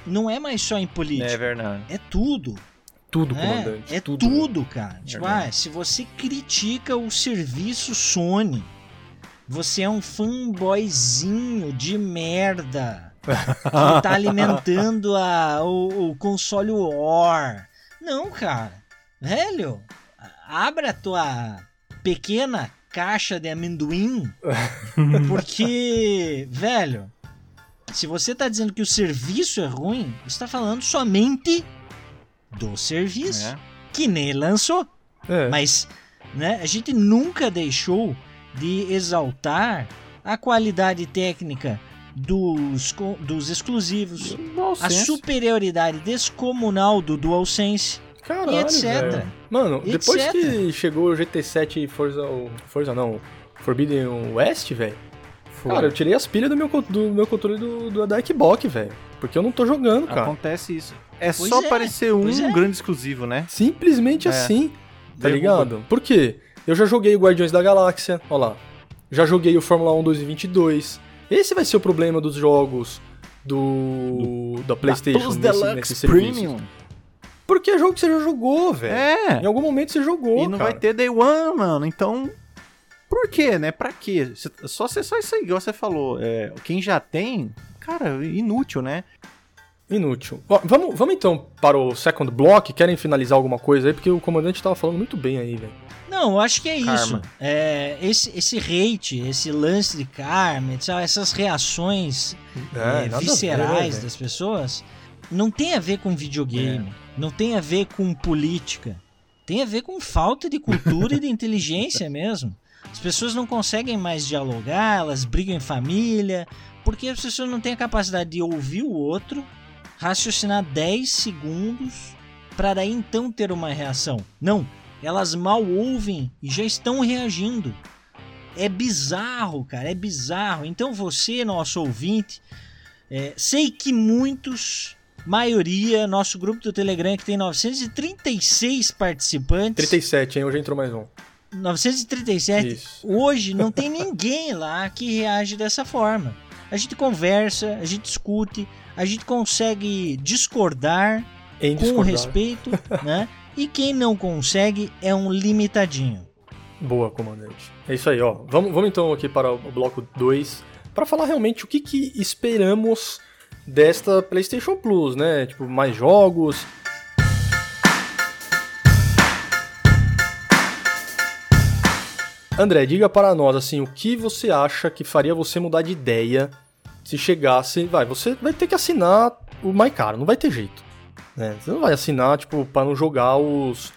não é mais só em política, É verdade. é tudo. Tudo, né? comandante. É tudo. tudo, cara. Tipo, Verdade. ah, se você critica o serviço Sony, você é um fanboyzinho de merda que tá alimentando a, o, o console War. Não, cara. Velho, abra a tua pequena caixa de amendoim, porque, velho, se você tá dizendo que o serviço é ruim, você tá falando somente do serviço É. que nem lançou. É. Mas né, a gente nunca deixou de exaltar a qualidade técnica dos, dos exclusivos, a superioridade descomunal do DualSense. Caralho, e etc. velho. Mano, E depois etc. que chegou o GT7 e Forza, Forza não, Forbidden West, velho. Cara, eu tirei as pilhas do meu, do meu controle do, do, da Xbox, velho. Porque eu não tô jogando, cara. Acontece isso. É Pois só é, aparecer um é. grande exclusivo, né? Simplesmente É. assim, tá Derruba. ligado? Por quê? Eu já joguei o Guardiões da Galáxia, ó lá. Já joguei o Fórmula 1 2022. Esse vai ser o problema dos jogos do, da PlayStation Plus nesse, Deluxe nesse serviço. Porque é jogo que você já jogou, velho. É. Em algum momento você jogou, E não cara. vai ter Day One, mano. Então, por quê, né? Pra quê? Só, só isso aí, igual você falou. É, quem já tem, cara, inútil, né? Inútil. Ó, vamos, vamos então para o second block. Querem finalizar alguma coisa aí? Porque o comandante tava falando muito bem aí, velho. Não, eu acho que é isso. Karma. É, esse, esse hate, esse lance de karma, essas reações É, é, ver, né, viscerais velho? das pessoas não tem a ver com videogame, não tem a ver com política, tem a ver com falta de cultura e de inteligência mesmo. As pessoas não conseguem mais dialogar, elas brigam em família, porque as pessoas não têm a capacidade de ouvir o outro, raciocinar 10 segundos para daí então ter uma reação. Não, elas mal ouvem e já estão reagindo. É bizarro, cara, é bizarro. Então você, nosso ouvinte, é, sei que muitos, maioria, nosso grupo do Telegram que tem 936 participantes. 37, hein? Hoje entrou mais um. 937. Isso. Hoje não tem ninguém lá que reage dessa forma. A gente conversa, a gente discute, a gente consegue discordar Em com discordar. respeito, né? E quem não consegue é um limitadinho. Boa, comandante. É isso aí, ó. Vamos, vamos então aqui para o bloco 2 para falar realmente o que, que esperamos desta PlayStation Plus, né? Tipo, mais jogos. André, diga para nós assim, o que você acha que faria você mudar de ideia se chegasse, vai, você vai ter que assinar o mais caro, não vai ter jeito. Né? Você não vai assinar, tipo, para não jogar os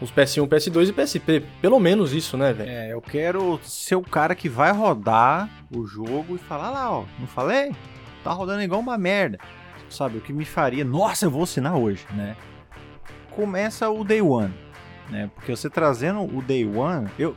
os PS1, PS2 e PSP. Pelo menos isso, né, velho? É, eu quero ser o cara que vai rodar o jogo e falar "Ah lá, ó, não falei? Tá rodando igual uma merda. Sabe, o que me faria, nossa, eu vou assinar hoje, né? Começa o Day One, né? Porque você trazendo o Day One, eu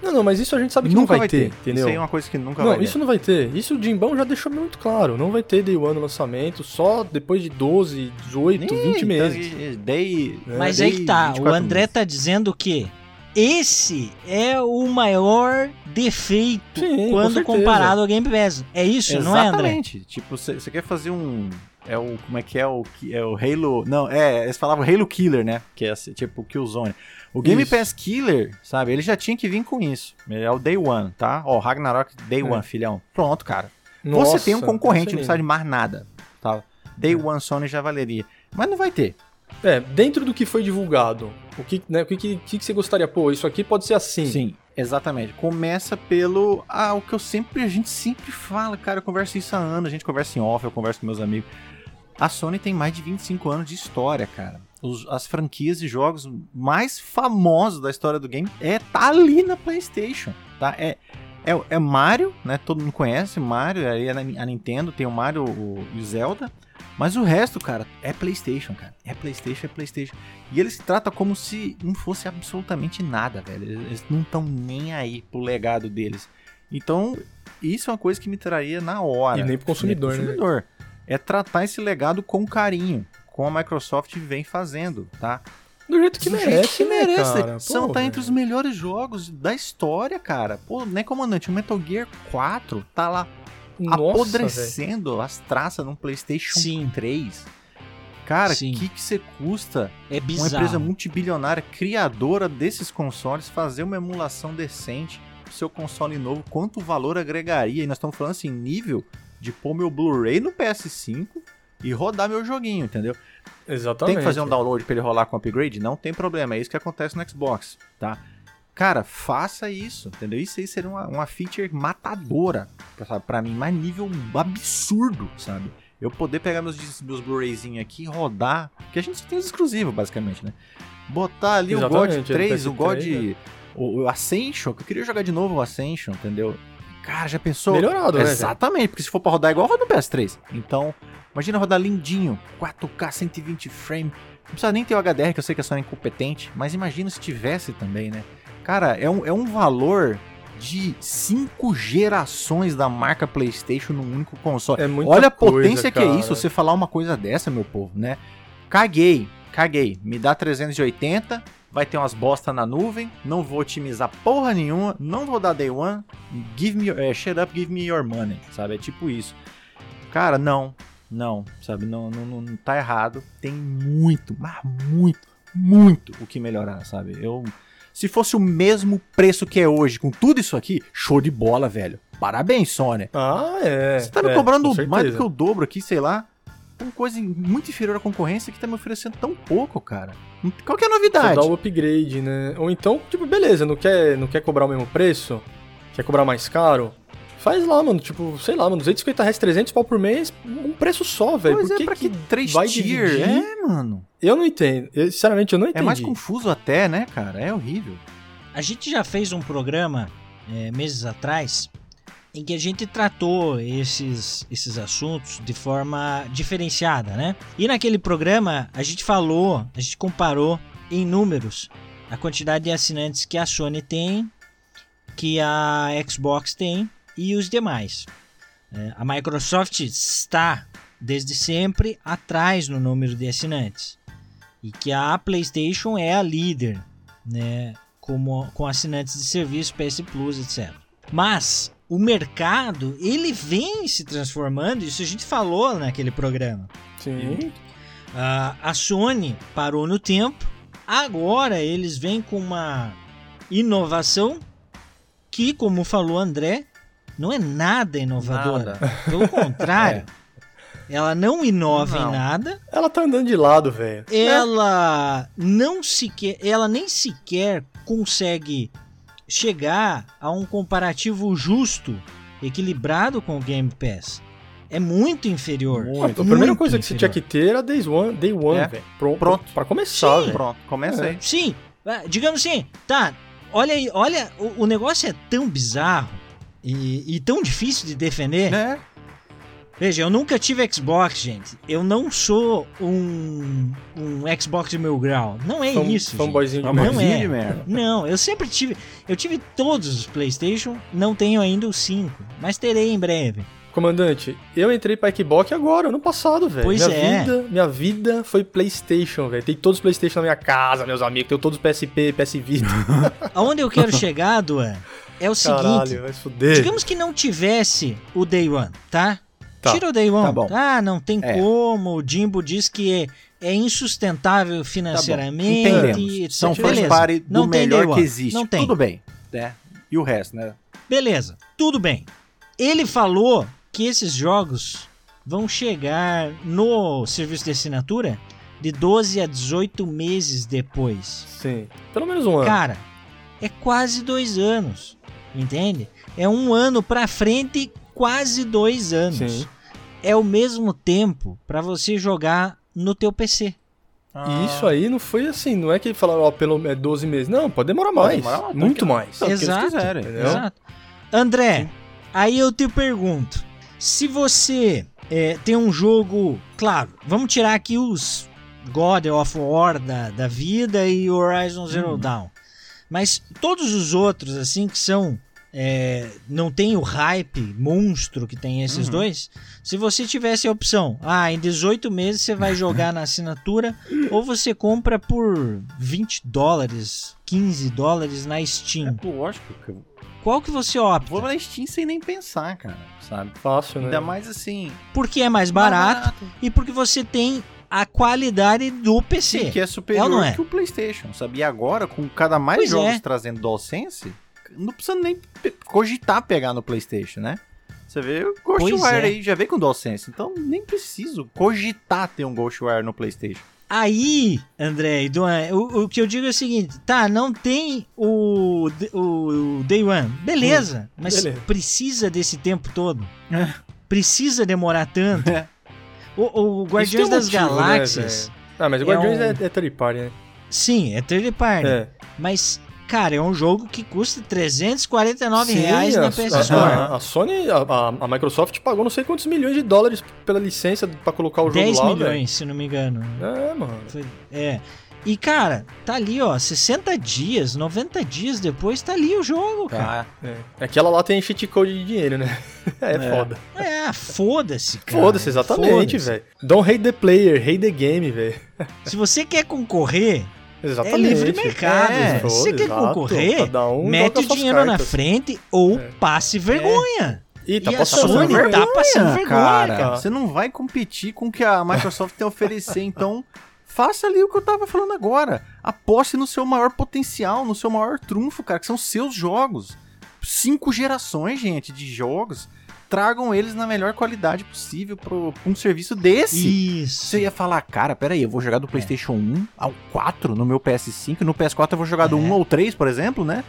Não, não, mas isso a gente sabe que nunca não vai, ter, entendeu? Isso aí é uma coisa que nunca Não, vai isso ter. não vai ter. Isso o Jimbão já deixou muito claro. Não vai ter Day One no lançamento, só depois de 12, 18, Nem, 20 meses. e- Day, É, Mas day aí que tá, o 24 André meses. tá dizendo que esse é o maior defeito Sim, com quando certeza. comparado ao Game Pass. É isso, não é, André? Exatamente. Tipo, você quer fazer um. é o. Como é que é o. É o Halo. Não, é, eles falavam Halo Killer, né? Que é assim, tipo Killzone. O Game isso. Pass Killer, sabe? Ele já tinha que vir com isso. É o Day One, tá? Ó, Ragnarok Day é. One, filhão. Pronto, cara. Nossa, Você tem um concorrente, não precisa de mais nada. Tá? Day é. One Sony já valeria. Mas não vai ter. É, dentro do que foi divulgado, o que, né, o que, que, que você gostaria? Pô, isso aqui pode ser assim. Sim, exatamente. Começa pelo. Ah, o que eu sempre. A gente sempre fala, cara, eu converso isso há anos, a gente conversa em off, eu converso com meus amigos. A Sony tem mais de 25 anos de história, cara. Os, as franquias de jogos mais famosos da história do game é tá ali na PlayStation, tá? É, é, é Mario, né? Todo mundo conhece Mario, aí é a Nintendo tem o Mario o, e o Zelda. Mas o resto, cara, é PlayStation, cara. É PlayStation, é PlayStation. E eles tratam como se não fosse absolutamente nada, velho. Eles não estão nem aí pro legado deles. Então, isso é uma coisa que me traria na hora. E nem pro consumidor, pro consumidor. né? É tratar esse legado com carinho, como a Microsoft vem fazendo, tá? Do jeito que Do merece, jeito que né, merece. Cara? São Pô, tá entre os melhores jogos da história, cara. Pô, né, comandante? O Metal Gear 4 tá lá nossa, apodrecendo véio. as traças num PlayStation Sim. 3. Cara, o que, que você custa é uma empresa multibilionária, criadora desses consoles, fazer uma emulação decente pro seu console novo? Quanto valor agregaria? E nós estamos falando assim, nível de pôr meu Blu-ray no PS5 e rodar meu joguinho, entendeu? Exatamente. Tem que fazer um download para ele rolar com upgrade? Não tem problema, é isso que acontece no Xbox, tá? Cara, faça isso, entendeu? Isso aí seria uma, uma feature matadora para mim, mas nível absurdo, sabe? Eu poder pegar meus, meus Blu-rayzinhos aqui e rodar, que a gente tem os exclusivos, basicamente, né? Botar ali Exatamente, o God 3, o God. Né? O, o Ascension, que eu queria jogar de novo o Ascension, entendeu? Cara, já pensou? Melhorado, né? Exatamente, porque se for pra rodar igual, roda no PS3. Então, imagina rodar lindinho, 4K, 120 frames. Não precisa nem ter o HDR, que eu sei que é só incompetente, mas imagina se tivesse também, né? Cara, é um, é um valor de cinco gerações da marca PlayStation num único console. É muita Olha a potência coisa, que é isso, você falar uma coisa dessa, meu povo, né? Caguei, caguei. Me dá 380, vai ter umas bosta na nuvem, não vou otimizar porra nenhuma, não vou dar day one, give me, é, shut up, give me your money, sabe? É tipo isso. Cara, não, não, sabe? Não, não, não, não tá errado. Tem muito, mas muito, muito o que melhorar, sabe? Eu se fosse o mesmo preço que é hoje, com tudo isso aqui, show de bola, velho. Parabéns, Sony. Ah, é. Você tá me é, cobrando mais do que o dobro aqui, sei lá. Uma coisa muito inferior à concorrência que tá me oferecendo tão pouco, cara. Qual que é a novidade? Você dá o upgrade, né? Ou então, tipo, beleza, não quer, não quer cobrar o mesmo preço? Quer cobrar mais caro? Faz lá, mano, tipo, sei lá, mano, 250 reais, 300 pau por mês, um preço só, velho. Por é, que, pra que, que três vai tier? Dividir? É, mano. Eu não entendo. Eu, sinceramente, eu não entendi. É mais confuso até, né, cara? É horrível. A gente já fez um programa é, meses atrás em que a gente tratou esses, esses assuntos de forma diferenciada, né? E naquele programa a gente falou, a gente comparou em números a quantidade de assinantes que a Sony tem, que a Xbox tem e os demais. É, a Microsoft está desde sempre atrás no número de assinantes e que a PlayStation é a líder, né, como com assinantes de serviço PS Plus, etc. Mas o mercado ele vem se transformando, isso a gente falou naquele programa. Sim. Uh, a Sony parou no tempo, agora eles vêm com uma inovação que, como falou André, não é nada inovadora. Nada. Pelo contrário. é. Ela não inova não. em nada. Ela tá andando de lado, velho. Ela é. não sequer. Ela nem sequer consegue chegar a um comparativo justo, equilibrado com o Game Pass. É muito inferior. Muito. a primeira muito coisa que você tinha que ter era Day One, day one é. velho. Pronto, Pronto. Pra começar, Sim. Pronto, começa é. aí. Sim. Ah, digamos assim, tá. Olha aí, olha, o, o negócio é tão bizarro e, e tão difícil de defender. É. Veja, eu nunca tive Xbox, gente. Eu não sou um, um Xbox de meu grau. Não é Fam, isso. Fanboyzinho de Não é. De merda. Não, eu sempre tive. Eu tive todos os PlayStation. Não tenho ainda os 5, mas terei em breve. Comandante, eu entrei pra Xbox agora, ano passado, velho. Pois minha é. Vida, minha vida foi PlayStation, velho. Tem todos os PlayStation na minha casa, meus amigos. Tenho todos os PSP, PS Vita. Aonde eu quero chegar, Duan, é o Caralho, seguinte. vai fuder. Digamos que não tivesse o Day One, tá? Tá. Tira o Day One. Tá bom. Ah, não tem É. como. O Jimbo diz que é, é insustentável financeiramente. Entendemos. etc. São first Beleza. party do Não melhor que existe. Não tem. Tudo bem. Né? E o resto, né? Beleza, tudo bem. Ele falou que esses jogos vão chegar no serviço de assinatura de 12 a 18 meses depois. Sim. Pelo menos um ano. Cara, é quase dois anos, entende? É um ano pra frente, quase dois anos. Sim. É o mesmo tempo pra você jogar no teu PC. E isso aí não foi assim, não é que ele falaram, ó, pelo é 12 meses. Não, pode demorar mais. demorar mais, muito que- mais. Tanto que eles Exato. quiserem? Exato. André, aí eu te pergunto: se você é, tem um jogo. Claro, vamos tirar aqui os God of War da, da vida e Horizon Zero Hum. Dawn. Mas todos os outros, assim, que são. é, não tem o hype monstro que tem esses Uhum. dois. Se você tivesse a opção, ah, em 18 meses você vai jogar na assinatura, ou você compra por 20 dólares, 15 dólares na Steam. É lógico que eu Qual que você opta? vou na Steam sem nem pensar, cara. Sabe? Fácil, né? Ainda mais assim. Porque é mais barato e porque você tem a qualidade do PC. Sim, que é É superior ou não é? que o PlayStation, sabe? E agora, com cada mais Pois jogos é. trazendo DualSense, não precisa nem cogitar pegar no PlayStation, né? Você vê o Ghostwire é. aí, já veio com DualSense, então nem preciso cogitar ter um Ghostwire no PlayStation. Aí, André, e Duan, o, o que eu digo é o seguinte: tá, não tem o, o, o Day One, beleza, mas beleza. precisa desse tempo todo? É. Precisa demorar tanto? É. O, o Guardiões das motivo, né, Galáxias, velho? ah, mas o é Guardiões um- é, é third party, né? sim, é third party, É. mas, cara, é um jogo que custa 349 Sim, reais a, na PS a- Store. a- a Sony, a, a- Microsoft pagou não sei quantos milhões de dólares pela licença pra colocar o jogo 10 lá, milhões, velho. se não me engano. É, mano. Foi- é. E, cara, tá ali, ó, 60 dias, 90 dias depois, tá ali o jogo, cara. Ah, É. Aquela lá tem cheat code de dinheiro, né? É, É. foda. É, foda-se, cara. Foda-se, exatamente, velho. Don't hate the player, hate the game, velho. Se você quer concorrer, Exatamente. é livre mercado. É, Se você quer exato. concorrer, um mete o dinheiro na frente ou É. passe vergonha. Ih, tá E a Sony vergonha. tá passando vergonha, cara. cara. Você não vai competir com o que a Microsoft tem a oferecer, então faça ali o que eu tava falando agora. Aposte no seu maior potencial, no seu maior trunfo, cara, que são seus jogos. Cinco gerações, gente, de jogos. Tragam eles na melhor qualidade possível para um serviço desse. Isso. Você ia falar, cara, peraí, eu vou jogar do PlayStation 1 ao 4 no meu PS5, e no PS4 eu vou jogar do É. 1 ao 3, por exemplo, né?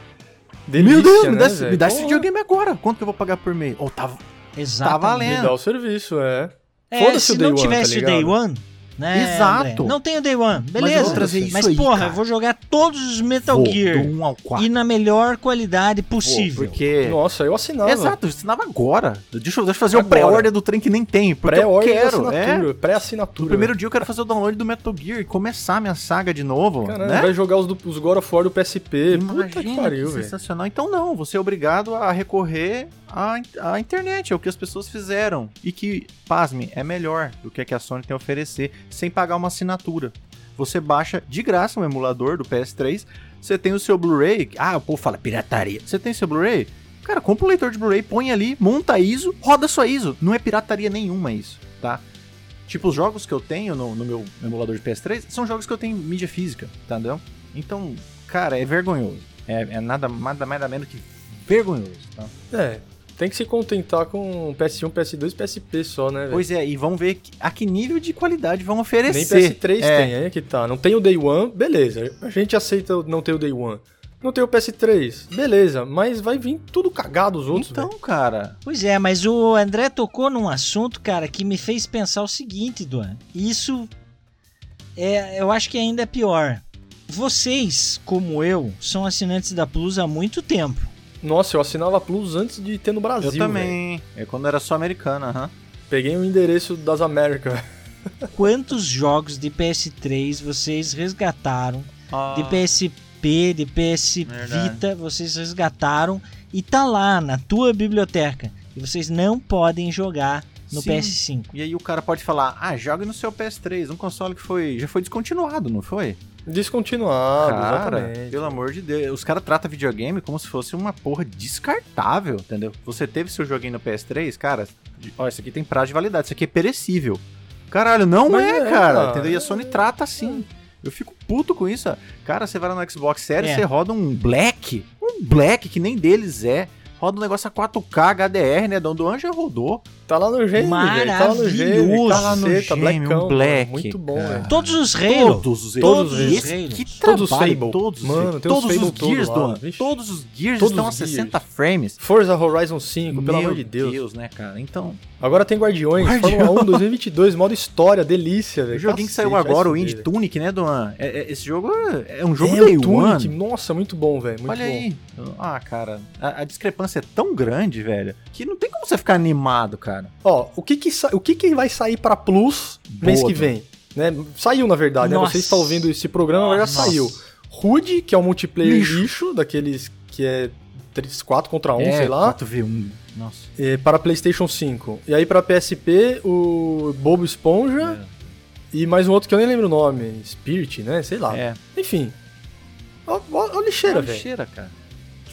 Delícia, Meu Deus, me né, dá, esse- velho? me dá esse videogame agora. Quanto que eu vou pagar por mês? Ou tá, Exatamente. tá valendo. Me dá o serviço, é. É, Foda-se se não One, tivesse tá o Day? One, né? Exato. André? Não tem o Day One, Mas beleza. eu vou trazer isso Mas, aí, porra, cara. eu vou jogar todos os Metal Vou, Gear do 1 ao 4. e na melhor qualidade Vou, possível. porque... Nossa, eu assinava. Exato, eu assinava agora. Deixa eu, deixa eu fazer o Agora. pré-order do trem que nem tem. Porque Pré-order de quero, é. No Pré-assinatura. primeiro dia eu quero fazer o download do Metal Gear e começar a minha saga de novo, Caramba, né? vai jogar os, do, os God of War do PSP. Puta Imagina que que, pariu, velho. sensacional. Então não, você é obrigado a recorrer à, à internet, é o que as pessoas fizeram. E que, pasme, é melhor do que a que a Sony tem a oferecer, sem pagar uma assinatura. Você baixa de graça um emulador do PS3, você tem o seu Blu-ray, ah, o povo fala pirataria. Você tem seu Blu-ray? Cara, compra um leitor de Blu-ray, põe ali, monta a ISO, roda sua ISO. Não é pirataria nenhuma isso, tá? Tipo, os jogos que eu tenho no, no meu emulador de PS3 são jogos que eu tenho em mídia física, entendeu? Então, cara, é vergonhoso. É, é nada, nada mais nada menos que vergonhoso, tá? É, tem que se contentar com PS1, PS2 e PSP só, né, velho? Pois é, e vamos ver a que nível de qualidade vão Nem oferecer. PS3 é. tem, aí é que tá. Não tem o Day One, beleza. A gente aceita não ter o Day One. Não tem o PS3, beleza. Mas vai vir tudo cagado os outros, Então, velho. cara, Pois é, mas o André tocou num assunto, cara, que me fez pensar o seguinte, Duan. Isso é, eu acho que ainda é pior. Vocês, como eu, são assinantes da Plus há muito tempo. Nossa, eu assinava Plus antes de ter no Brasil, eu também. É quando era só americana, aham. Peguei o endereço das Américas. Quantos jogos de PS3 vocês resgataram? Ah, De PSP, de PS Verdade. Vita, vocês resgataram e tá lá na tua biblioteca. E vocês não podem jogar no Sim. PS5. E aí o cara pode falar, ah, joga no seu PS3, um console que foi já foi descontinuado, não foi? Descontinuado, Cara, exatamente. pelo amor de Deus. Os caras tratam videogame como se fosse uma porra descartável, entendeu? Você teve seu joguinho no PS3, cara, ó, isso aqui tem prazo de validade, isso aqui é perecível. Caralho, não Mas é, é, cara, cara. entendeu? E a Sony trata assim. Eu fico puto com isso. Cara, você vai lá no Xbox Series, É. você roda um Black, um Black que nem deles é. Roda um negócio a 4K HDR, né? Don Duan já rodou. Tá lá no game, velho. Tá lá no game. Maravilhoso. Tá lá no caceta, game, blackão, um black, Muito bom, velho. Todos os Halo. Todos os Todos E os Halo. Que Todos os Fable. Todos, Mano, tem os todos Fable os Gears, todo vixe. Todos os Gears Todos estão a os 60 Gears. frames. Forza Horizon 5, pelo Meu amor de Deus. né, cara? Então, Agora tem Guardiões, Guardiões. Fórmula 1 2022, modo história, delícia, o velho. joguinho que saiu agora, o velho. Tunic, né, Duan? É- é- esse jogo é, é um jogo É, Day o Tunic, One. nossa, muito bom, velho. Muito Olha bom. aí. Ah, cara, a, a discrepância é tão grande, velho, que não tem como você ficar animado, cara. Ó, o que que, o que que vai sair pra Plus mês Boa, que vem? Né? Saiu, na verdade, né? Nossa. Você está ouvindo esse programa, mas já Nossa. saiu. Rude, que é um multiplayer Lixo. lixo, daqueles que é 3, 4 contra 1, é, sei lá. 4v1. Nossa. É, para PlayStation 5. E aí para PSP, o Bobo Esponja e mais um outro que eu nem lembro o nome. Spirit, né? Sei lá. É. Enfim. Ó a lixeira, Ah, velho. cheira, cara.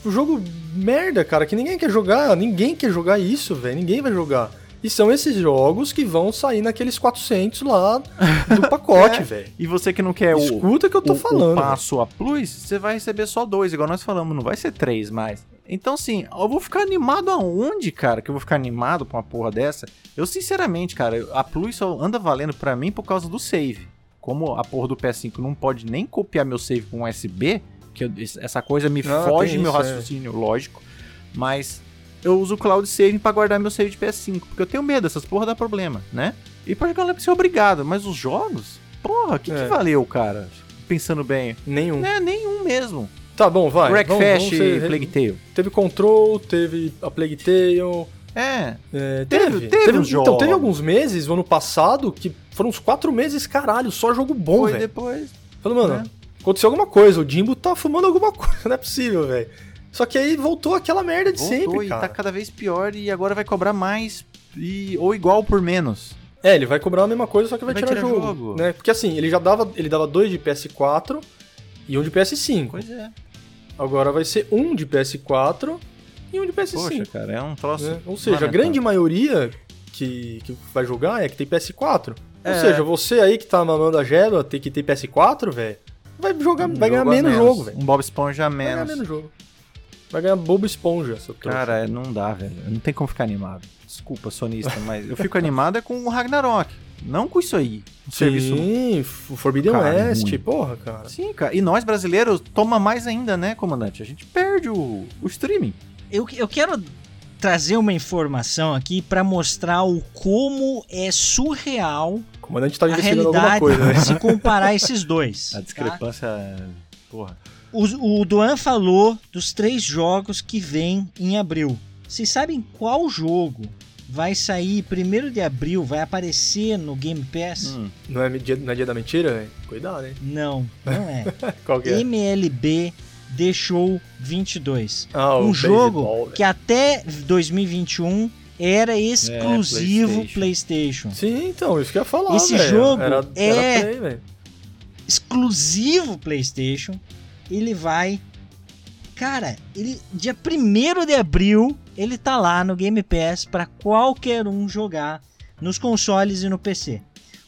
Tipo, jogo merda, cara, que ninguém quer jogar. Ninguém quer jogar isso, velho. Ninguém vai jogar. E são esses jogos que vão sair naqueles 400 lá do pacote, É. velho. E você que não quer o, Escuta o que eu tô o, falando. o passo a plus, você vai receber só dois, igual nós falamos, não vai ser três mais. Então, assim, eu vou ficar animado aonde, cara? Que eu vou ficar animado com uma porra dessa? Eu, sinceramente, cara, a plus só anda valendo pra mim por causa do save. Como a porra do PS5 não pode nem copiar meu save com USB, que eu- essa coisa me Ah, foge meu é. raciocínio lógico, mas eu uso o cloud saving pra guardar meu save de PS5, porque eu tenho medo, essas porra dá problema, né? E pra jogar pra ser obrigado, mas os jogos, porra, o que, É. que valeu, cara? Pensando bem. Nenhum. É nenhum mesmo. Tá bom, vai. Wreckfest e Plague Tale. Teve Control, teve a Plague Tale. É, é, Teve- teve, teve uns Então, teve alguns meses, no ano passado, que foram uns quatro meses, caralho, só jogo bom, foi velho. depois. Falei, mano, É. aconteceu alguma coisa, o Jimbo tá fumando alguma coisa, não é possível, velho. Só que aí voltou aquela merda de Voltou sempre, e cara. tá cada vez pior e agora vai cobrar mais e, ou igual por menos. É, ele vai cobrar a mesma coisa, só que vai, Vai tirar, tirar jogo, jogo. né? Porque assim, ele já dava, ele dava dois de PS4 e um de PS5. Pois é. Agora vai ser um de PS4 e um de PS5. Poxa, cara, é um troço. né? Ou seja, a grande maioria que, que vai jogar é que tem PS4. Ou É. seja, você aí que tá mamando a gela, tem que ter PS4, velho, vai jogar, vai ganhar a menos, jogo, velho. Um Bob Esponja a Vai ganhar menos. menos jogo. Vai ganhar bobo esponja, seu trouxa. Cara, é, não dá, velho. Não tem como ficar animado. Desculpa, sonista, mas eu fico animado é com o Ragnarok. Não com isso aí. Um serviço. Sim, o Forbidden Cara, West, ruim. porra, cara. Sim, cara. E nós brasileiros toma mais ainda, né, comandante? A gente perde o, o streaming. Eu, eu quero trazer uma informação aqui pra mostrar o como é surreal O comandante tá a realidade coisa, né? se comparar esses dois. A tá? discrepância. é- Porra. O, o Duan falou dos três jogos que vêm em abril. Vocês sabem qual jogo vai sair primeiro de abril, vai aparecer no Game Pass? Hum. Não é, dia, não é dia da mentira? Cuidado, hein? Não, não é. Qual que é? MLB The Show 22. Ah, o um jogo velho. que até 2021 era exclusivo PlayStation. PlayStation. Sim, então, isso que eu ia falar, Esse velho. jogo era, é- Era play, exclusivo PlayStation. Ele vai. Cara, ele dia 1 de abril ele tá lá no Game Pass para qualquer um jogar nos consoles e no PC.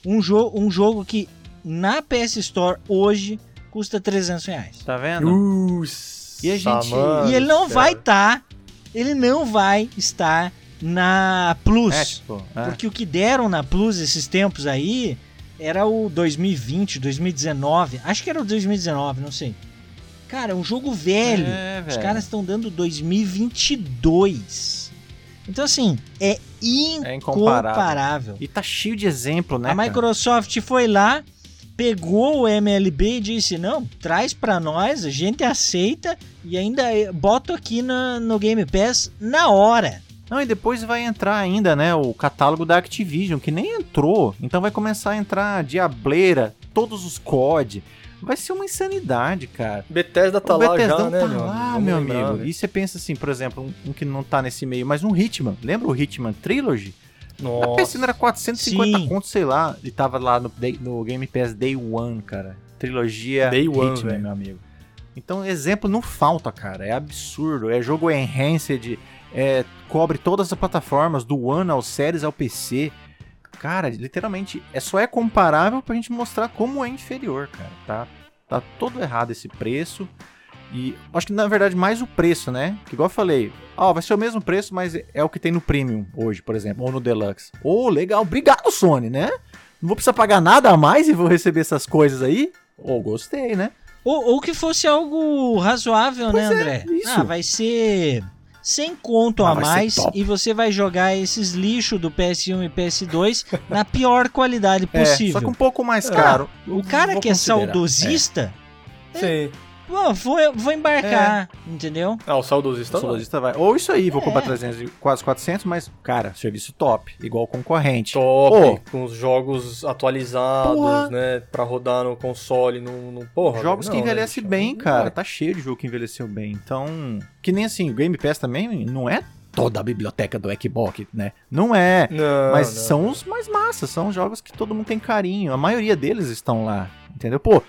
Um, jo um jogo que na PS Store hoje custa 300 reais. Tá vendo? Nossa, E a gente- mano e ele não vai estar, ele não vai estar na Plus. É, tipo, é. Porque o que deram na Plus esses tempos aí era o 2020, 2019. Acho que era o 2019, não sei. Cara, é um jogo velho. É, Os velho. caras estão dando 2022. Então, assim, é É incomparável. incomparável. E tá cheio de exemplo, né? A cara? Microsoft foi lá, pegou o MLB e disse: não, traz pra nós, a gente aceita e ainda eh, bota aqui na- no Game Pass na hora. Não, e depois vai entrar ainda, né, o catálogo da Activision, que nem entrou. Então vai começar a entrar Diableira, todos os COD. Vai ser uma insanidade, cara. Bethesda tá o lá Bethesdão já, né, tá meu lá, amigo? Meu lembrar, amigo. velho. E você pensa assim, por exemplo, um, um que não tá nesse meio, mas um Hitman. Lembra o Hitman Trilogy? Nossa. PC não era 450 Sim. conto, sei lá. E tava lá no, no Game Pass Day One, cara. trilogia Day One, Hitman, meu amigo. Então, exemplo não falta, cara. É absurdo. É jogo enhanced, é, cobre todas as plataformas, do One ao Series ao PC. Cara, literalmente, é só é comparável pra gente mostrar como é inferior, cara. Tá, tá todo errado esse preço. E acho que na verdade mais o preço, né? Que igual eu falei, ó, vai ser o mesmo preço, mas é o que tem no Premium hoje, por exemplo, ou no Deluxe. Ô, legal, obrigado, Sony, né? Não vou precisar pagar nada a mais e vou receber essas coisas aí? Ô, gostei, né? Ou, ou que fosse algo razoável, Pois né, é, André? isso. Ah, vai ser 100 conto Ah, a mais e você vai jogar esses lixos do PS1 e PS2 na pior qualidade É, possível. só que um pouco mais É. caro. O cara que é considerar. saudosista, Sim. Pô, vou, vou embarcar, entendeu? Ah, o saudosista O vai. saudosista vai. Ou isso aí, vou É. comprar 300 e quase 400, mas, cara, serviço top, igual concorrente. Top, com os jogos atualizados, Porra. né? Pra rodar no console, no, no porra. Jogos velho, que não, né, envelhecem bicho? bem, Não cara. Tá cheio de jogo que envelheceu bem. Então, que nem assim, o Game Pass também não é toda a biblioteca do Xbox, né? Não é. Não, Mas não. são os mais massas, são jogos que todo mundo tem carinho. A maioria deles estão lá, entendeu? Pô,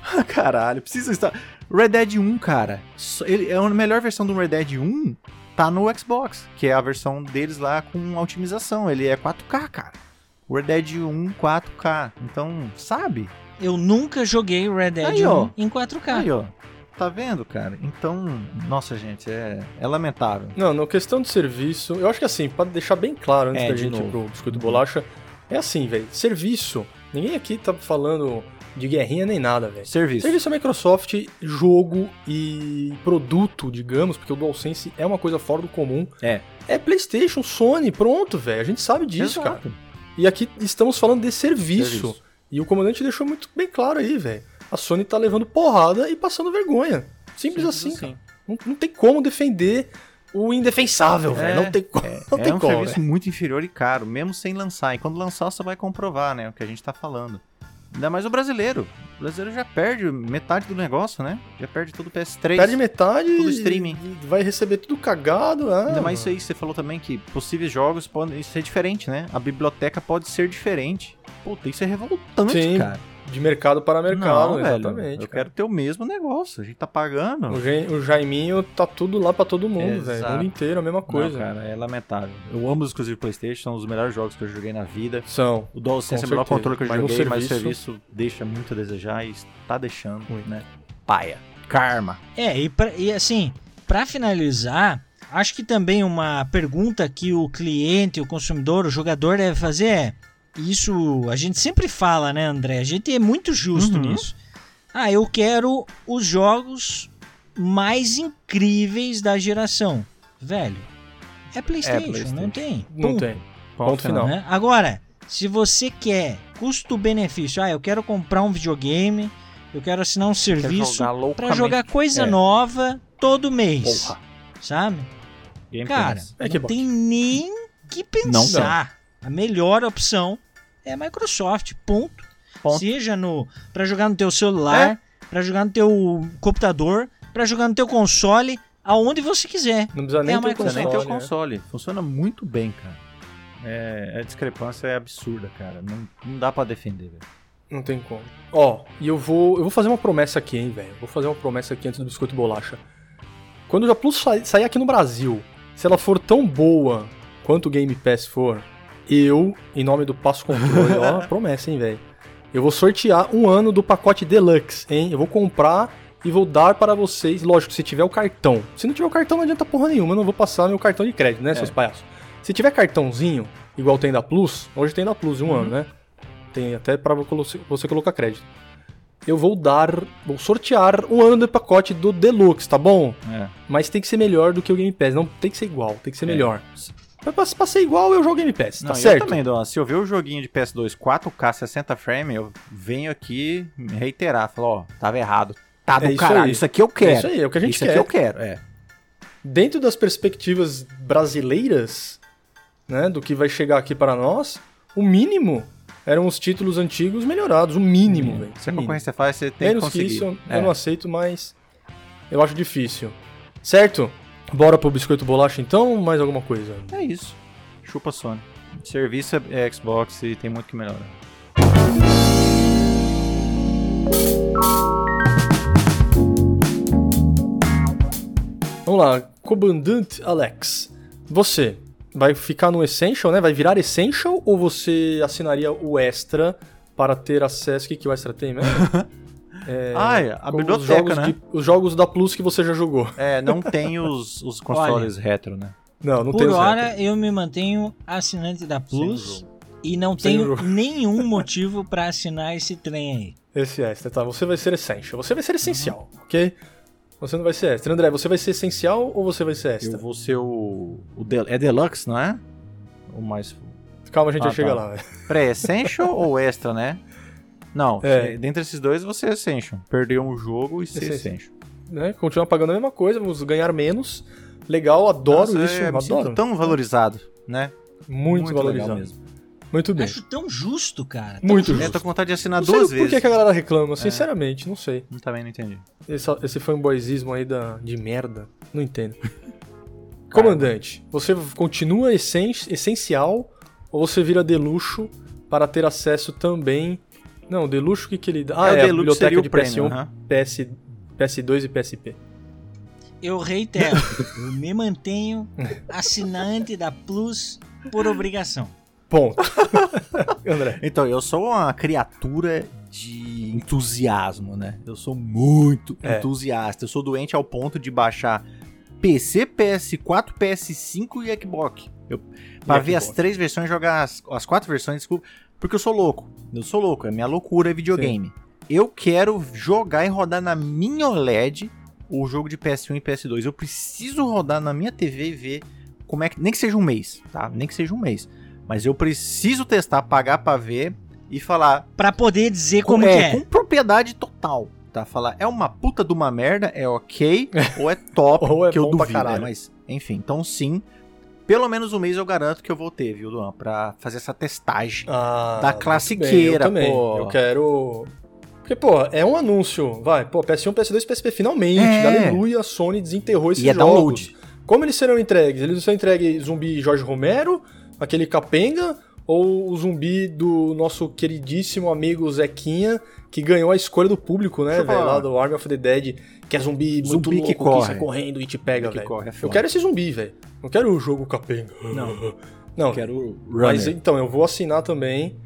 caralho, precisa estar. Red Dead 1, cara. Ele é a melhor versão do Red Dead 1 tá no Xbox, que é a versão deles lá com otimização. Ele é 4K, cara. Red Dead 1 4K. Então, sabe? Eu nunca joguei Red Dead Aí, 1 ó. em 4K. Aí, ó. Tá vendo, cara? Então, nossa, gente, é, é lamentável. Não, na questão de serviço, eu acho que assim, pra deixar bem claro antes É, da gente ir novo. pro biscoito bolacha, é assim, velho. Serviço, ninguém aqui tá falando de guerrinha nem nada, velho. Serviço. Serviço é Microsoft, jogo e produto, digamos, porque o DualSense é uma coisa fora do comum. É. É PlayStation, Sony, pronto, velho. A gente sabe disso, Exato. cara. E aqui estamos falando de serviço. Serviço. E o comandante deixou muito bem claro aí, velho. A Sony tá levando porrada e passando vergonha. Simples, assim, cara. Não, não tem como defender o indefensável, velho. Não tem como. não É tem um como, serviço velho. muito inferior e caro, mesmo sem lançar. E quando lançar, você vai comprovar, né? O que a gente tá falando. Ainda mais o brasileiro. O brasileiro já perde metade do negócio, né? Já perde tudo o PS3. Perde metade Tudo e- streaming. vai receber tudo cagado. Ah, Ainda mais isso aí que você falou também, que possíveis jogos podem ser diferentes, né? A biblioteca pode ser diferente. Puta, isso é revoltante, Sim, cara. De mercado para mercado, Não, velho. exatamente. Eu cara. quero ter o mesmo negócio. A gente tá pagando. O, Gen- o Jaiminho tá tudo lá pra todo mundo, velho. O mundo inteiro, a mesma coisa. Não, cara, é lamentável. Eu amo os exclusivos PlayStation, são os melhores jogos que eu joguei na vida. São. O DualSense é o melhor controle que eu Mas joguei, mas o serviço- serviço deixa muito a desejar e está deixando, Muito. né? Paia. Karma. É, e, pra- e assim, pra finalizar, acho que também uma pergunta que o cliente, o consumidor, o jogador deve fazer é: isso a gente sempre fala, né, André? A gente é muito justo Uhum. nisso. Ah, eu quero os jogos mais incríveis da geração. Velho, é PlayStation, PlayStation. não tem. Não Ponto, tem. Ponto final. né? Agora, se você quer custo-benefício, ah, eu quero comprar um videogame, eu quero assinar um serviço jogar pra loucamente. jogar coisa É. nova todo mês. Porra. Sabe? Game Cara. É que não bom. tem nem que pensar. A melhor opção é a Microsoft, ponto. Ponto. Seja no para jogar no teu celular, pra jogar no teu computador, pra jogar no teu console, aonde você quiser. Não precisa nem É a ter o Não precisa nem ter o console, né? console. Funciona muito bem, cara. É, a discrepância é absurda, cara. Não, não dá pra defender, velho. Não tem como. Ó, e eu vou, eu vou fazer uma promessa aqui, hein, velho. Vou fazer uma promessa aqui antes do biscoito bolacha. Quando o Plus sa- sair aqui no Brasil, se ela for tão boa quanto o Game Pass for, eu, em nome do Passo Controle, ó, promessa, hein, velho. Eu vou sortear um ano do pacote Deluxe, hein? Eu vou comprar e vou dar para vocês, lógico, se tiver o cartão. Se não tiver o cartão, não adianta porra nenhuma, eu não vou passar meu cartão de crédito, né, seus palhaços? Se tiver cartãozinho, igual tem da Plus, hoje tem da Plus um ano, né? Tem até para você colocar crédito. Eu vou dar, vou sortear um ano de pacote do Deluxe, tá bom? É. Mas tem que ser melhor do que o Game Pass, não tem que ser igual, tem que ser É. melhor. Mas pra, ser igual, eu jogo Game Pass, Não, tá e certo? Eu também, Dona. Se eu ver o joguinho de PS2 4K 60 frames, eu venho aqui reiterar. Falar, ó, tava errado. Tá do É isso caralho. aí. Isso aqui eu quero. É isso aí, é o que a gente isso quer. aqui eu quero, é. Dentro das perspectivas brasileiras, né, do que vai chegar aqui para nós, o mínimo eram os títulos antigos melhorados, o mínimo, velho. Se a concorrência faz, você tem Menos que que, conseguir. isso, eu É. não aceito, mas eu acho difícil. Certo? Bora pro biscoito bolacha então, mais alguma coisa? É isso. Chupa Sony. Serviço é Xbox e tem muito que melhorar. Vamos lá, comandante Alex. Você vai ficar no Essential, né? Vai virar Essential ou você assinaria o Extra para ter acesso? O que, que o Extra tem mesmo? É, ah, é, a biblioteca, os jogos, né? de, os jogos da Plus que você já jogou. É, não tem os, os consoles Olha, retro, né? Não, não Por tem hora, retro. eu me mantenho assinante da Plus e não Sem tenho jogo. nenhum motivo para assinar esse trem aí. Esse extra, tá? Você vai ser Essential. Você vai ser essencial, uhum. ok? Você não vai ser extra. André, você vai ser essencial ou você vai ser extra? Eu vou ser o. o de, é Deluxe, não é? O mais. Calma, a gente ah, já chega tá. lá. Pré-Essential ou extra, né? Não, é. dentre esses dois você é Essential. Perder um jogo e ser Essential. Né? Continuar pagando a mesma coisa, vamos ganhar menos. Legal, adoro Nossa, isso. É, adoro. tão valorizado, né? Muito, Muito valorizado. mesmo. Muito bem. Acho tão justo, cara. Tão Muito justo. Eu tô com vontade de assinar não duas sei vezes. Por que, que a galera reclama? É. Sinceramente, não sei. Eu também não entendi. Esse, esse foi um boizismo aí da, de merda. Não entendo. Comandante, você continua essen essencial ou você vira deluxo para ter acesso também não, Deluxe o que, que ele dá? Ah, é, é a biblioteca de PS1, PS, PS2 e PSP. Eu reitero, eu me mantenho assinante da Plus por obrigação. Ponto. André. Então, eu sou uma criatura de entusiasmo, né? Eu sou muito é. entusiasta. Eu sou doente ao ponto de baixar PC, PS4, PS5 e Xbox. Eu, pra ver Xbox. as três versões, jogar as, as quatro versões, desculpa. Porque eu sou louco. Eu sou louco. É minha loucura é videogame. Sim. Eu quero jogar e rodar na minha OLED o jogo de PS1 e PS2. Eu preciso rodar na minha TV e ver como é que. Nem que seja um mês, tá? Nem que seja um mês. Mas eu preciso testar, pagar pra ver e falar. Pra poder dizer como é, é. Com propriedade total. Tá? Falar, é uma puta de uma merda, é ok, ou é top, ou é que eu duvido. É, mas, enfim, então sim, pelo menos um mês eu garanto que eu vou ter, viu, Luan? Pra fazer essa testagem ah, da classiqueira, bem, eu também. Eu quero. Porque, pô, é um anúncio. Vai, pô, PS1, PS2, PSP, finalmente. É. Aleluia, a Sony desenterrou esses e é jogos. Download. Como eles serão entregues? Eles serão entregues zumbi Jorge Romero, aquele capenga, ou o zumbi do nosso queridíssimo amigo Zequinha, que ganhou a escolha do público, né, velho? Lá do Army of the Dead, que é zumbi, zumbi muito que louco, corre. que correndo e te pega, velho. É eu quero esse zumbi, velho. Não quero o jogo capenga. Não. Não. Quero Mas então, eu vou assinar também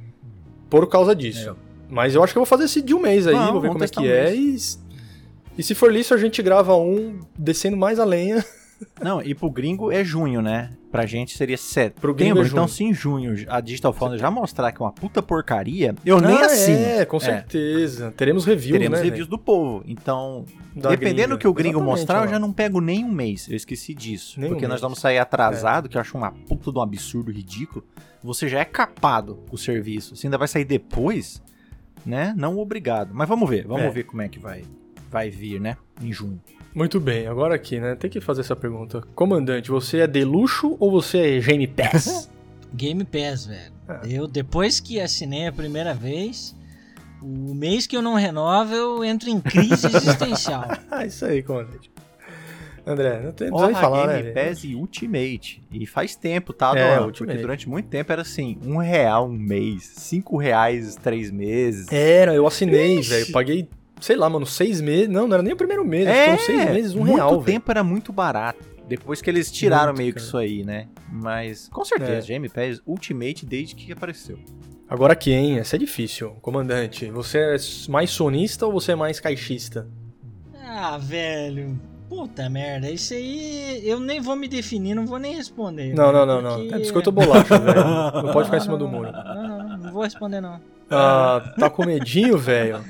por causa disso. É. Mas eu acho que eu vou fazer esse de um mês aí, Não, vou ver como é que um é. E, e se for isso, a gente grava um descendo mais a lenha. Não, e pro gringo é junho, né? Pra gente seria setembro. Pro gringo é então se em junho a Digital Foundry já mostrar que é uma puta porcaria, eu nem ah, assino. É, com certeza. É. Teremos review, Teremos né, reviews do povo. Então, da dependendo do que o gringo Exatamente, mostrar, eu já não pego nem um mês. Eu esqueci disso. Nem porque um nós mês. vamos sair atrasado, é. que eu acho uma puta de um absurdo ridículo. Você já é capado o serviço. Você ainda vai sair depois, né? Não obrigado. Mas vamos ver, vamos é. ver como é que vai, vai vir, né? Em junho. Muito bem, agora aqui, né? Tem que fazer essa pergunta. Comandante, você é de luxo ou você é Game Pass? Game Pass, velho. É. Eu, depois que assinei a primeira vez, o mês que eu não renovo, eu entro em crise existencial. Isso aí, comandante. André, não tem nem falar, Game né? Pass e Ultimate. E faz tempo, tá? É, Ultimate. Porque durante muito tempo era assim, um real um mês, cinco reais três meses. Era, eu assinei, velho. Paguei sei lá, mano, seis meses. Não, não era nem o primeiro mês. É, foram seis meses, um muito real. Muito tempo véio. era muito barato. Depois que eles tiraram muito, meio cara. que isso aí, né? Mas, com certeza, é. Game Pass Ultimate desde que apareceu. Agora hein? Essa é difícil. Comandante, você é mais sonista ou você é mais caixista? Ah, velho. Puta merda, isso aí eu nem vou me definir, não vou nem responder. Não, não, não, porque... não. É biscoito bolacha, velho. Não pode ficar em cima do muro. Não, não, não vou responder, não. Ah, tá com medinho, velho?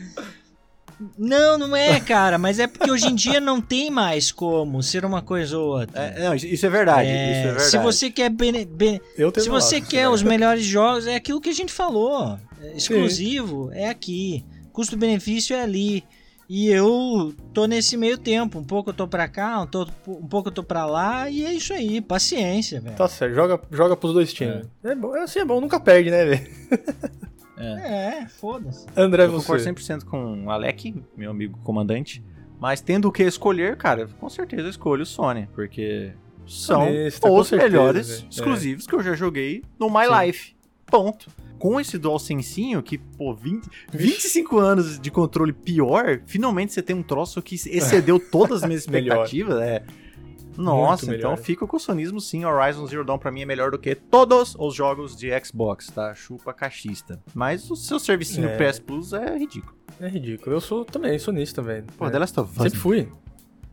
Não, não é, cara, mas é porque hoje em dia não tem mais como ser uma coisa ou outra. É, não, isso é verdade, é, isso é verdade. Se você quer bene, bene, se você quer é os melhores jogos, é aquilo que a gente falou. É exclusivo Sim. é aqui. Custo-benefício é ali. E eu tô nesse meio tempo. Um pouco eu tô pra cá, um, tô, um pouco eu tô pra lá. E é isso aí. Paciência, velho. Tá certo. Joga, joga pros dois times. É, é bom, assim é bom. Nunca perde, né, velho? É, é foda-se. André, eu você. concordo 100% com o Alec, meu amigo comandante. Mas tendo o que escolher, cara, com certeza eu escolho o Sony, porque são os certeza, melhores véio. exclusivos é. que eu já joguei no My Sim. Life. Ponto. com esse DualSensinho, que, pô, 20, 25 anos de controle pior, finalmente você tem um troço que excedeu todas as minhas expectativas. é. Nossa, então fica com o sonismo sim. Horizon Zero Dawn pra mim é melhor do que todos os jogos de Xbox, tá? Chupa cachista. Mas o seu servicinho é. PS Plus é ridículo. É ridículo. Eu sou também sonista, velho. Pô, é. The Last of Us. Sempre fui.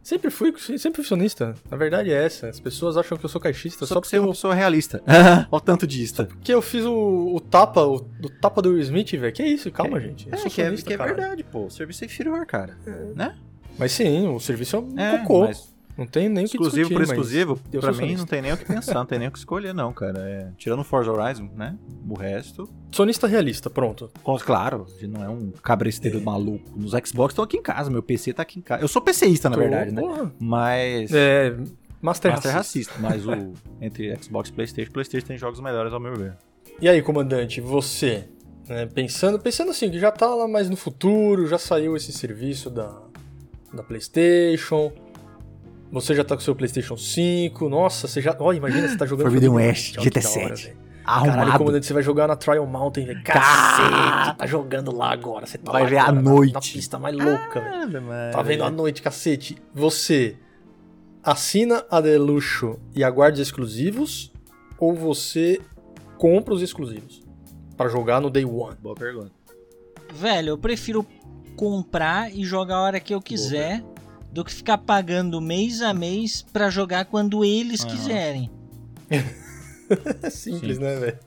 Sempre fui, sempre fui sonista. Na verdade é essa. As pessoas acham que eu sou caixista só, só porque, eu... eu sou realista. Olha o tanto disso. Porque eu fiz o, o tapa, o, o, tapa do Will Smith, velho. Que é isso? Calma, é, gente. Eu é, que, sonista, é, que é verdade, pô. O serviço é inferior, cara. É. Né? Mas sim, o serviço é um é, cocô. Mas... Não tem nem o que Exclusivo discutir, por exclusivo, pra mim sonista. não tem nem o que pensar, não tem nem o que escolher, não, cara. É, tirando Forza Horizon, né? O resto. Sonista realista, pronto. Claro, não é um cabresteiro é. maluco. Nos Xbox estão aqui em casa, meu PC tá aqui em casa. Eu sou PCista, na Tô, verdade, né? Porra. Mas. É. Master, Master racista. racista. Mas o. entre Xbox e PlayStation, PlayStation tem jogos melhores, ao meu ver. E aí, comandante, você. Né, pensando, pensando assim, que já tá lá mais no futuro, já saiu esse serviço da, da PlayStation você já tá com seu PlayStation 5. Nossa, você já. Olha, imagina você tá jogando. Forbidden West, GT7. Arrumado. Caralho, comandante, você vai jogar na Trial Mountain, velho. Cacete, tá jogando lá agora. Você tá vai lá ver à noite. Na pista mais louca, ah, velho. Tá vendo à noite, cacete. Você assina a Deluxo e aguarda os exclusivos? Ou você compra os exclusivos? para jogar no Day One? Boa pergunta. Velho, eu prefiro comprar e jogar a hora que eu quiser. Boa, do que ficar pagando mês a mês para jogar quando eles uhum. quiserem. Simples, Sim. né, velho?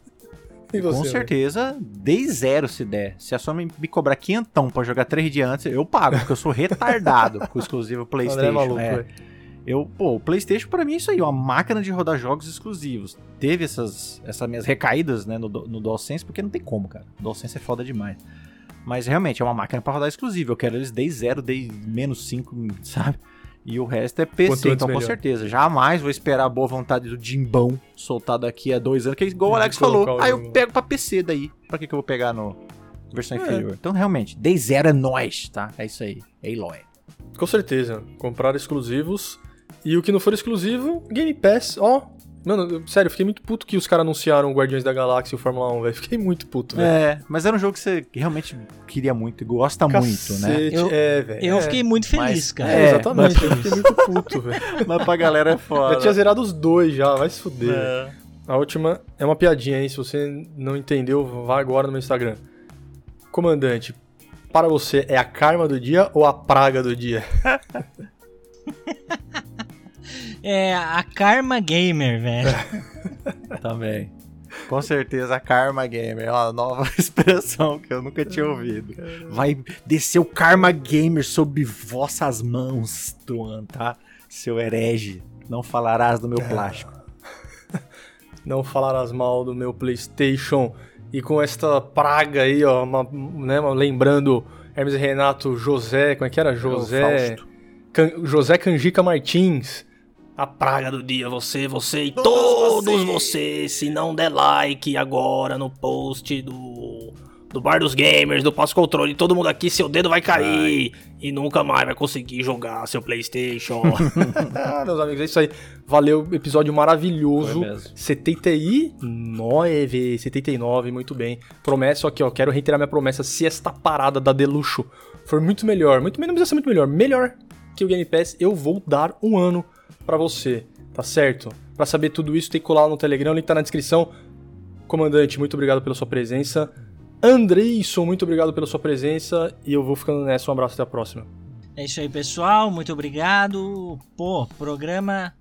Com certeza, dei zero se der. Se a sua me, cobrar quinhentão pra jogar três dias antes, eu pago, porque eu sou retardado com o exclusivo PlayStation. É maluco, é. Eu, pô, o PlayStation para mim é isso aí, uma máquina de rodar jogos exclusivos. Teve essas, essas minhas recaídas, né, no, no DualSense, porque não tem como, cara. O DualSense é foda demais. Mas realmente é uma máquina para rodar exclusivo. Eu quero eles desde 0, desde menos 5, sabe? E o resto é PC, então melhor. com certeza. Jamais vou esperar a boa vontade do Jimbão soltar daqui a dois anos, que é igual o Alex falou. Aí ah, eu pego pra PC daí. Pra que, que eu vou pegar no versão é. inferior? Então, realmente, day zero é nós, tá? É isso aí. É Eloy. Com certeza. Comprar exclusivos. E o que não for exclusivo, Game Pass, ó, Mano, sério, eu fiquei muito puto que os caras anunciaram o Guardiões da Galáxia e o Fórmula 1, velho. Fiquei muito puto, velho. É, mas era um jogo que você realmente queria muito e gosta Cacete, muito, né? Eu, é, velho. Eu é. fiquei muito feliz, mas, cara. É, exatamente. eu fiquei muito puto, velho. Mas pra galera é foda. Eu tinha zerado os dois já, vai se fuder. É. A última é uma piadinha aí, se você não entendeu, vá agora no meu Instagram. Comandante, para você é a karma do dia ou a praga do dia? É a Karma Gamer, velho. Também. Com certeza, a Karma Gamer é uma nova expressão que eu nunca tinha ouvido. Vai descer o Karma Gamer sob vossas mãos, Tuan, tá? Seu herege. Não falarás do meu plástico. Não falarás mal do meu PlayStation. E com esta praga aí, ó, uma, né, lembrando Hermes e Renato José, como é que era? José. Can, José Canjica Martins a praga do dia, você, você e todos, todos vocês, se não der like agora no post do do Bar dos Gamers, do Passo Controle, todo mundo aqui, seu dedo vai cair vai. e nunca mais vai conseguir jogar seu PlayStation. ah, meus amigos, é isso aí. Valeu, episódio maravilhoso. 79, 79, muito bem. Promessa aqui, ó, quero reiterar minha promessa, se esta parada da Deluxo for muito melhor, muito menos, não precisa ser muito melhor, melhor que o Game Pass, eu vou dar um ano para você, tá certo? Para saber tudo isso, tem que colar lá no Telegram, o link tá na descrição. Comandante, muito obrigado pela sua presença. Andreison, muito obrigado pela sua presença e eu vou ficando nessa. Um abraço até a próxima. É isso aí, pessoal. Muito obrigado. Pô, programa.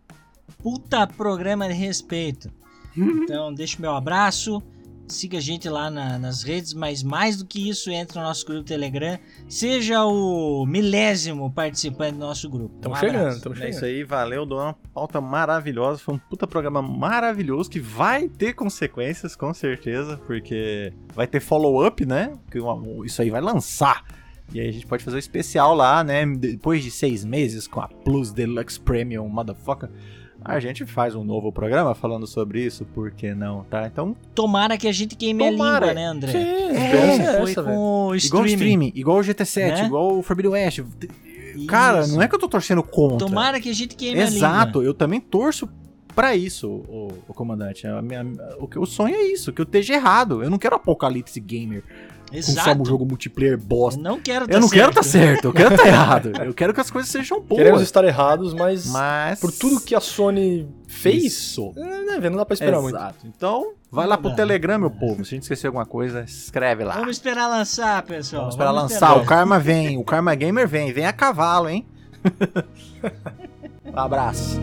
Puta programa de respeito. Então, deixa o meu abraço siga a gente lá na, nas redes, mas mais do que isso, entre no nosso grupo Telegram. Seja o milésimo participante do nosso grupo. Estamos um chegando, estamos chegando. É isso aí, valeu, Dona. Pauta maravilhosa. Foi um puta programa maravilhoso que vai ter consequências, com certeza, porque vai ter follow-up, né? Que isso aí vai lançar. E aí a gente pode fazer um especial lá, né? Depois de seis meses com a Plus Deluxe Premium Motherfucker a gente faz um novo programa falando sobre isso, por que não, tá? Então. Tomara que a gente queime Tomara. a língua, né, André? Sim, é, foi essa, com o streaming. Igual o streaming, igual o GT7, né? igual o Forbidden West. Cara, não é que eu tô torcendo contra. Tomara que a gente queime Exato, a língua. eu também torço para isso, o, o comandante. A minha, o, o sonho é isso, que eu esteja errado. Eu não quero apocalipse gamer. Exato. Com só um jogo multiplayer bosta. Não quero tá Eu não certo. quero estar tá certo, eu quero estar tá errado. Eu quero que as coisas sejam boas. Queremos estar errados, mas, mas... por tudo que a Sony fez, isso. É, né, não dá pra esperar Exato. muito. Então, vai lá pro dá. Telegram, meu povo. Se a gente esquecer alguma coisa, escreve lá. Vamos esperar lançar, pessoal. Vamos esperar Vamos lançar. Esperar. O Karma vem, o Karma Gamer vem. Vem a cavalo, hein? um abraço.